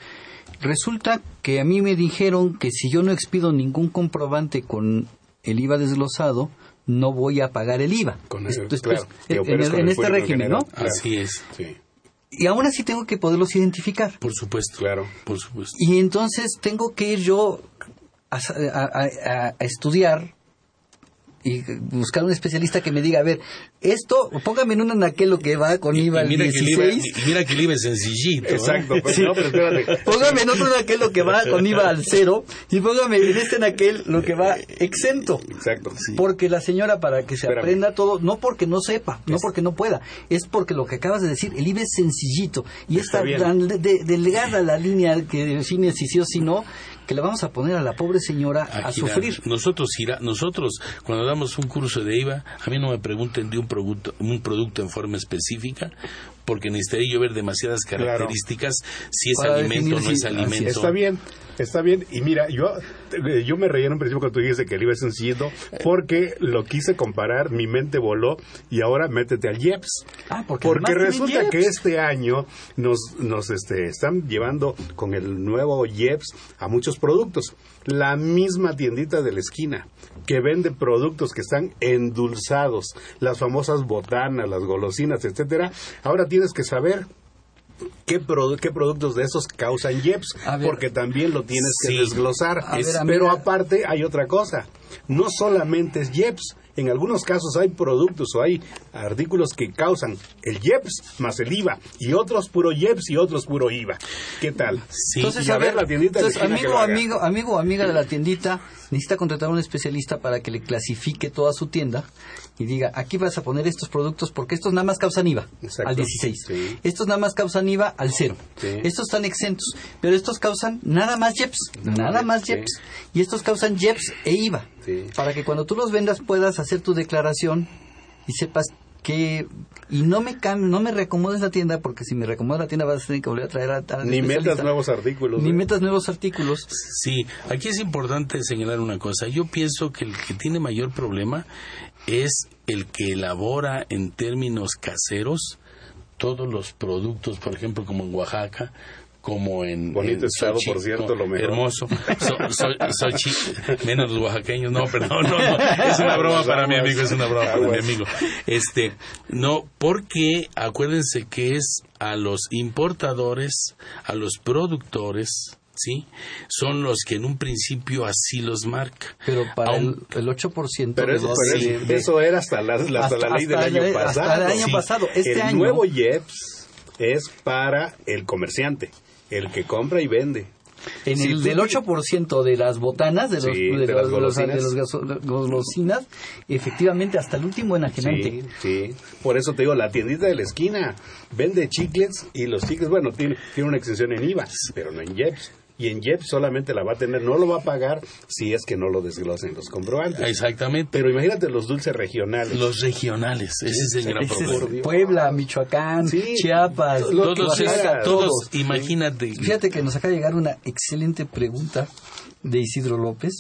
Speaker 1: Resulta que a mí me dijeron que si yo no expido ningún comprobante con el IVA desglosado, no voy a pagar el IVA.
Speaker 2: Con el-
Speaker 1: Esto- esto
Speaker 2: claro,
Speaker 1: es-
Speaker 2: que
Speaker 1: en,
Speaker 2: operes
Speaker 1: el-
Speaker 2: con
Speaker 1: en
Speaker 2: el
Speaker 1: este régimen, ¿no?
Speaker 2: general.
Speaker 3: Así es,
Speaker 2: Sí,
Speaker 1: Y aún así tengo que poderlos identificar.
Speaker 3: por supuesto.
Speaker 2: claro.
Speaker 3: Por supuesto.
Speaker 1: Y entonces tengo que ir yo a, a- a- a estudiar y buscar un especialista que me diga, a ver, esto, póngame en un anaquel lo que va con IVA
Speaker 3: mira, que el IVA,
Speaker 1: 16.
Speaker 3: y mira que el IVA es sencillito. ¿eh?
Speaker 2: Exacto, pues, no, pero espérate.
Speaker 1: Póngame en otro anaquel lo que va con IVA al cero y póngame en este anaquel lo que va exento.
Speaker 2: Exacto.
Speaker 1: Porque la señora, para que se
Speaker 2: Espérame.
Speaker 1: aprenda todo, no porque no sepa, no porque no pueda, es porque lo que acabas de decir, el IVA es sencillito y
Speaker 2: Está
Speaker 1: está tan de- de- delgada la línea que define si sí o si no, que le vamos a poner a la pobre señora a,
Speaker 3: girar.
Speaker 1: sufrir.
Speaker 3: Nosotros, nosotros, cuando damos un curso de IVA, a mí no me pregunten de un producto, un producto en forma específica, porque necesitaría yo ver demasiadas características, si es
Speaker 1: Para
Speaker 3: alimento o no es alimento.
Speaker 2: Está bien, está bien. Y mira, yo, eh, yo me reí en un principio cuando tú dijiste que el IVA es sencillito, porque lo quise comparar, mi mente voló, y ahora métete al IEPS.
Speaker 1: Ah, porque tienen
Speaker 2: resulta que este año nos, nos este, están llevando con el nuevo IEPS a muchos productos. La misma tiendita de la esquina que vende productos que están endulzados, las famosas botanas, las golosinas, etcétera. Ahora tienes que saber qué, produ- qué productos de esos causan IEPS,
Speaker 1: ver.
Speaker 2: porque también lo tienes que desglosar.
Speaker 1: A ver,
Speaker 2: pero aparte hay otra cosa, no solamente es IEPS, en algunos casos hay productos o hay artículos que causan el IEPS más el IVA, y otros puro IEPS y otros puro IVA. ¿Qué tal?
Speaker 3: Sí,
Speaker 1: Entonces,
Speaker 2: y a ver la tiendita
Speaker 1: entonces, amigo, amigo, amigo o amiga de la tiendita, necesita contratar a un especialista para que le clasifique toda su tienda y diga, aquí vas a poner estos productos porque estos nada más causan IVA
Speaker 2: Exacto.
Speaker 1: al 16.
Speaker 2: Sí.
Speaker 1: Estos nada más causan IVA al 0.
Speaker 2: Sí.
Speaker 1: Estos están exentos, pero estos causan nada más JEPS,
Speaker 2: Nada
Speaker 1: nada
Speaker 2: más, sí.
Speaker 1: JEPS. Y estos causan JEPS e IVA. Para que cuando tú los vendas puedas hacer tu declaración y sepas que y no me cam- no me reacomodes la tienda porque si me reacomodas la tienda vas a tener que volver a traer a, a
Speaker 2: Ni metas nuevos artículos.
Speaker 1: Ni
Speaker 2: ¿eh?
Speaker 1: metas nuevos artículos.
Speaker 3: Sí, aquí es importante señalar una cosa. Yo pienso que el que tiene mayor problema es el que elabora en términos caseros todos los productos, por ejemplo, como en Oaxaca, como en
Speaker 2: Bonito
Speaker 3: en
Speaker 2: estado, por cierto, lo mejor.
Speaker 3: hermoso So- so- Xochitl, menos los oaxaqueños no perdón no, no, es una broma para mi amigo es una broma para mi amigo este no porque acuérdense que es a los importadores a los productores ¿sí? Son los que en un principio así los marca.
Speaker 1: Pero para el,
Speaker 3: Aun-
Speaker 1: el 8%
Speaker 2: Pero,
Speaker 1: de
Speaker 2: eso,
Speaker 1: los-
Speaker 2: pero eso-
Speaker 1: de-
Speaker 2: eso era hasta la, hasta
Speaker 1: Hasta-
Speaker 2: la ley del año
Speaker 1: el-
Speaker 2: pasado.
Speaker 1: hasta el año
Speaker 2: Sí.
Speaker 1: pasado. Este
Speaker 2: el
Speaker 1: año-
Speaker 2: nuevo IEPS es para el comerciante, el que compra y vende.
Speaker 1: En el del
Speaker 2: ti-
Speaker 1: 8% de las botanas, de, los,
Speaker 2: Sí,
Speaker 1: de,
Speaker 2: las
Speaker 1: los- de
Speaker 2: golosinas.
Speaker 1: los gaso- golosinas, efectivamente hasta el último enajenante.
Speaker 2: Sí, sí. Por eso te digo, la tiendita de la esquina vende chicles y los chicles, bueno, tiene, tiene una exención en IVA, pero no en IEPS. Y en JEP solamente la va a tener, no lo va a pagar si es que no lo desglosen los comprobantes.
Speaker 3: Exactamente.
Speaker 2: Pero imagínate los dulces regionales.
Speaker 3: Los regionales, ese es el gran
Speaker 1: Ese
Speaker 3: problema.
Speaker 1: es Puebla, Michoacán,
Speaker 2: Sí.
Speaker 1: Chiapas,
Speaker 2: Lo que
Speaker 3: Todos,
Speaker 2: quieras.
Speaker 3: todos, imagínate.
Speaker 1: Fíjate que nos acaba de llegar una excelente pregunta de Isidro López.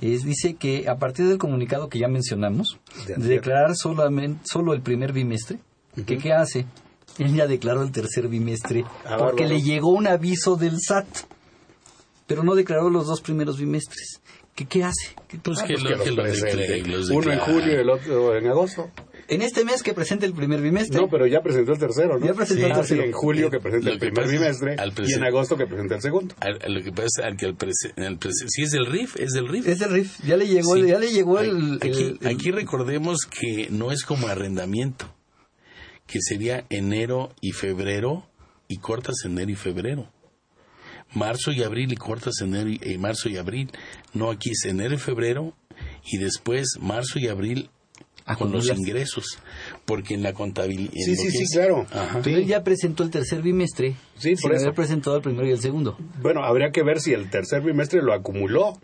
Speaker 1: Es, dice que a partir del comunicado que ya mencionamos,
Speaker 2: De
Speaker 1: declarar solamente, solo el primer bimestre, que ¿qué hace? Él ya declaró el tercer bimestre
Speaker 2: Ah,
Speaker 1: porque
Speaker 2: bárbaro.
Speaker 1: le llegó un aviso del SAT, pero no declaró los dos primeros bimestres. ¿Qué, qué hace? ¿Qué-
Speaker 3: Pues
Speaker 2: Ah,
Speaker 3: que,
Speaker 2: pues
Speaker 3: lo,
Speaker 2: que los
Speaker 3: que lo
Speaker 2: presente.
Speaker 3: los
Speaker 2: Uno en julio y el otro en agosto.
Speaker 1: En este mes que presente el primer bimestre,
Speaker 2: No, pero ya presentó el tercero, ¿no?
Speaker 1: Ya presentó el
Speaker 2: Ah, sí,
Speaker 1: tercero.
Speaker 2: en julio que presenta
Speaker 3: Lo
Speaker 2: el primer bimestre y en agosto que presenta el segundo.
Speaker 3: Al- lo que pasa es que al el si es del RIF, es del RIF.
Speaker 1: es del RIF, ya le llegó,
Speaker 3: Sí.
Speaker 1: ya le llegó el,
Speaker 3: Aquí,
Speaker 1: el- el-
Speaker 3: aquí recordemos que no es como arrendamiento, que sería enero y febrero y cortas enero y febrero. Marzo y abril y cortas enero y, eh, marzo y abril. No, aquí es enero y febrero y después marzo y abril con los ingresos. Porque en la contabilidad...
Speaker 2: Sí, sí, sí, claro.
Speaker 3: Ajá.
Speaker 1: Pero él ya presentó el tercer bimestre.
Speaker 2: Sí,
Speaker 1: sin
Speaker 2: por eso.
Speaker 1: haber presentado el primero y el segundo.
Speaker 2: Bueno, habría que ver si el tercer bimestre lo acumuló.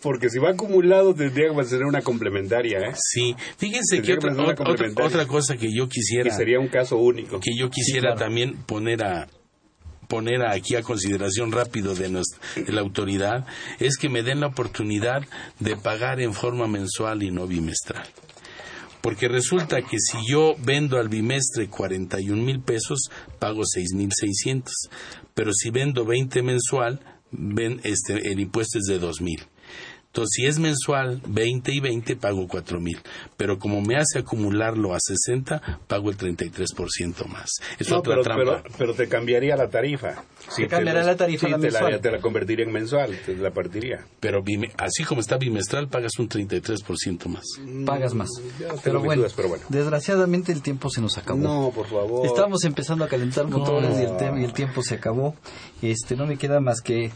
Speaker 2: Porque si va acumulado tendría que ser una complementaria, ¿eh?
Speaker 3: Sí, fíjense que
Speaker 2: que
Speaker 3: otra, otra, otra cosa que yo quisiera...
Speaker 2: sería un caso único.
Speaker 3: que yo quisiera
Speaker 1: claro.
Speaker 3: también poner a poner aquí a consideración rápido de, nuestra, de la autoridad es que me den la oportunidad de pagar en forma mensual y no bimestral. Porque resulta que si yo vendo al bimestre 41 mil pesos, pago 6 mil 600. Pero si vendo 20 mensual, ven, este, el impuesto es de 2 mil. Entonces, si es mensual, 20 y 20, pago 4 mil. Pero como me hace acumularlo a 60, pago el 33% más. Es
Speaker 2: No,
Speaker 3: otra
Speaker 2: pero,
Speaker 3: trampa.
Speaker 2: pero, pero te cambiaría la tarifa.
Speaker 1: Te cambiaría la tarifa
Speaker 2: sí,
Speaker 1: a la
Speaker 2: te
Speaker 1: mensual.
Speaker 2: te la convertiría en mensual, te la partiría.
Speaker 3: Pero así como está bimestral, pagas un 33% más.
Speaker 1: Pagas más.
Speaker 2: Tengo
Speaker 1: Pero bueno,
Speaker 2: dudas, pero bueno.
Speaker 1: desgraciadamente el tiempo se nos acabó.
Speaker 2: No, por favor.
Speaker 1: Estamos empezando a calentar motores
Speaker 2: No.
Speaker 1: y, el y el tiempo se acabó. Este, no me queda más que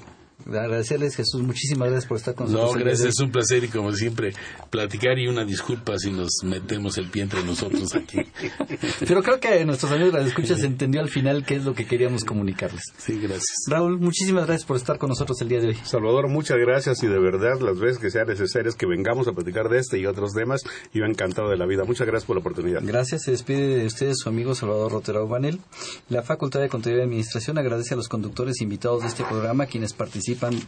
Speaker 1: agradecerles, Jesús. Muchísimas gracias por estar con nosotros.
Speaker 3: No, gracias, es un placer y como siempre, platicar y una disculpa si nos metemos el pie entre nosotros aquí.
Speaker 1: Pero creo que nuestros amigos de la escucha se entendió al final qué es lo que queríamos comunicarles.
Speaker 3: Sí, gracias.
Speaker 1: Raúl, muchísimas gracias por estar con nosotros el día de hoy.
Speaker 2: Salvador, muchas gracias y de verdad las veces que sean necesarias que vengamos a platicar de este y otros temas, yo encantado de la vida. Muchas gracias por la oportunidad.
Speaker 1: Gracias, se despide de ustedes su amigo Salvador Rotera Ubanel. La Facultad de Contaduría y Administración agradece a los conductores invitados de este programa quienes participan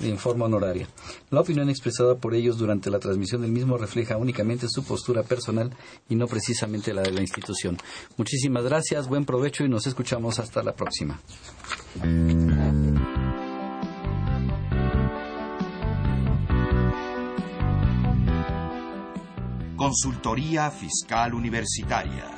Speaker 1: en forma honoraria. La opinión expresada por ellos durante la transmisión del mismo refleja únicamente su postura personal y no precisamente la de la institución. Muchísimas gracias, buen provecho y nos escuchamos hasta la próxima.
Speaker 9: Consultoría Fiscal Universitaria.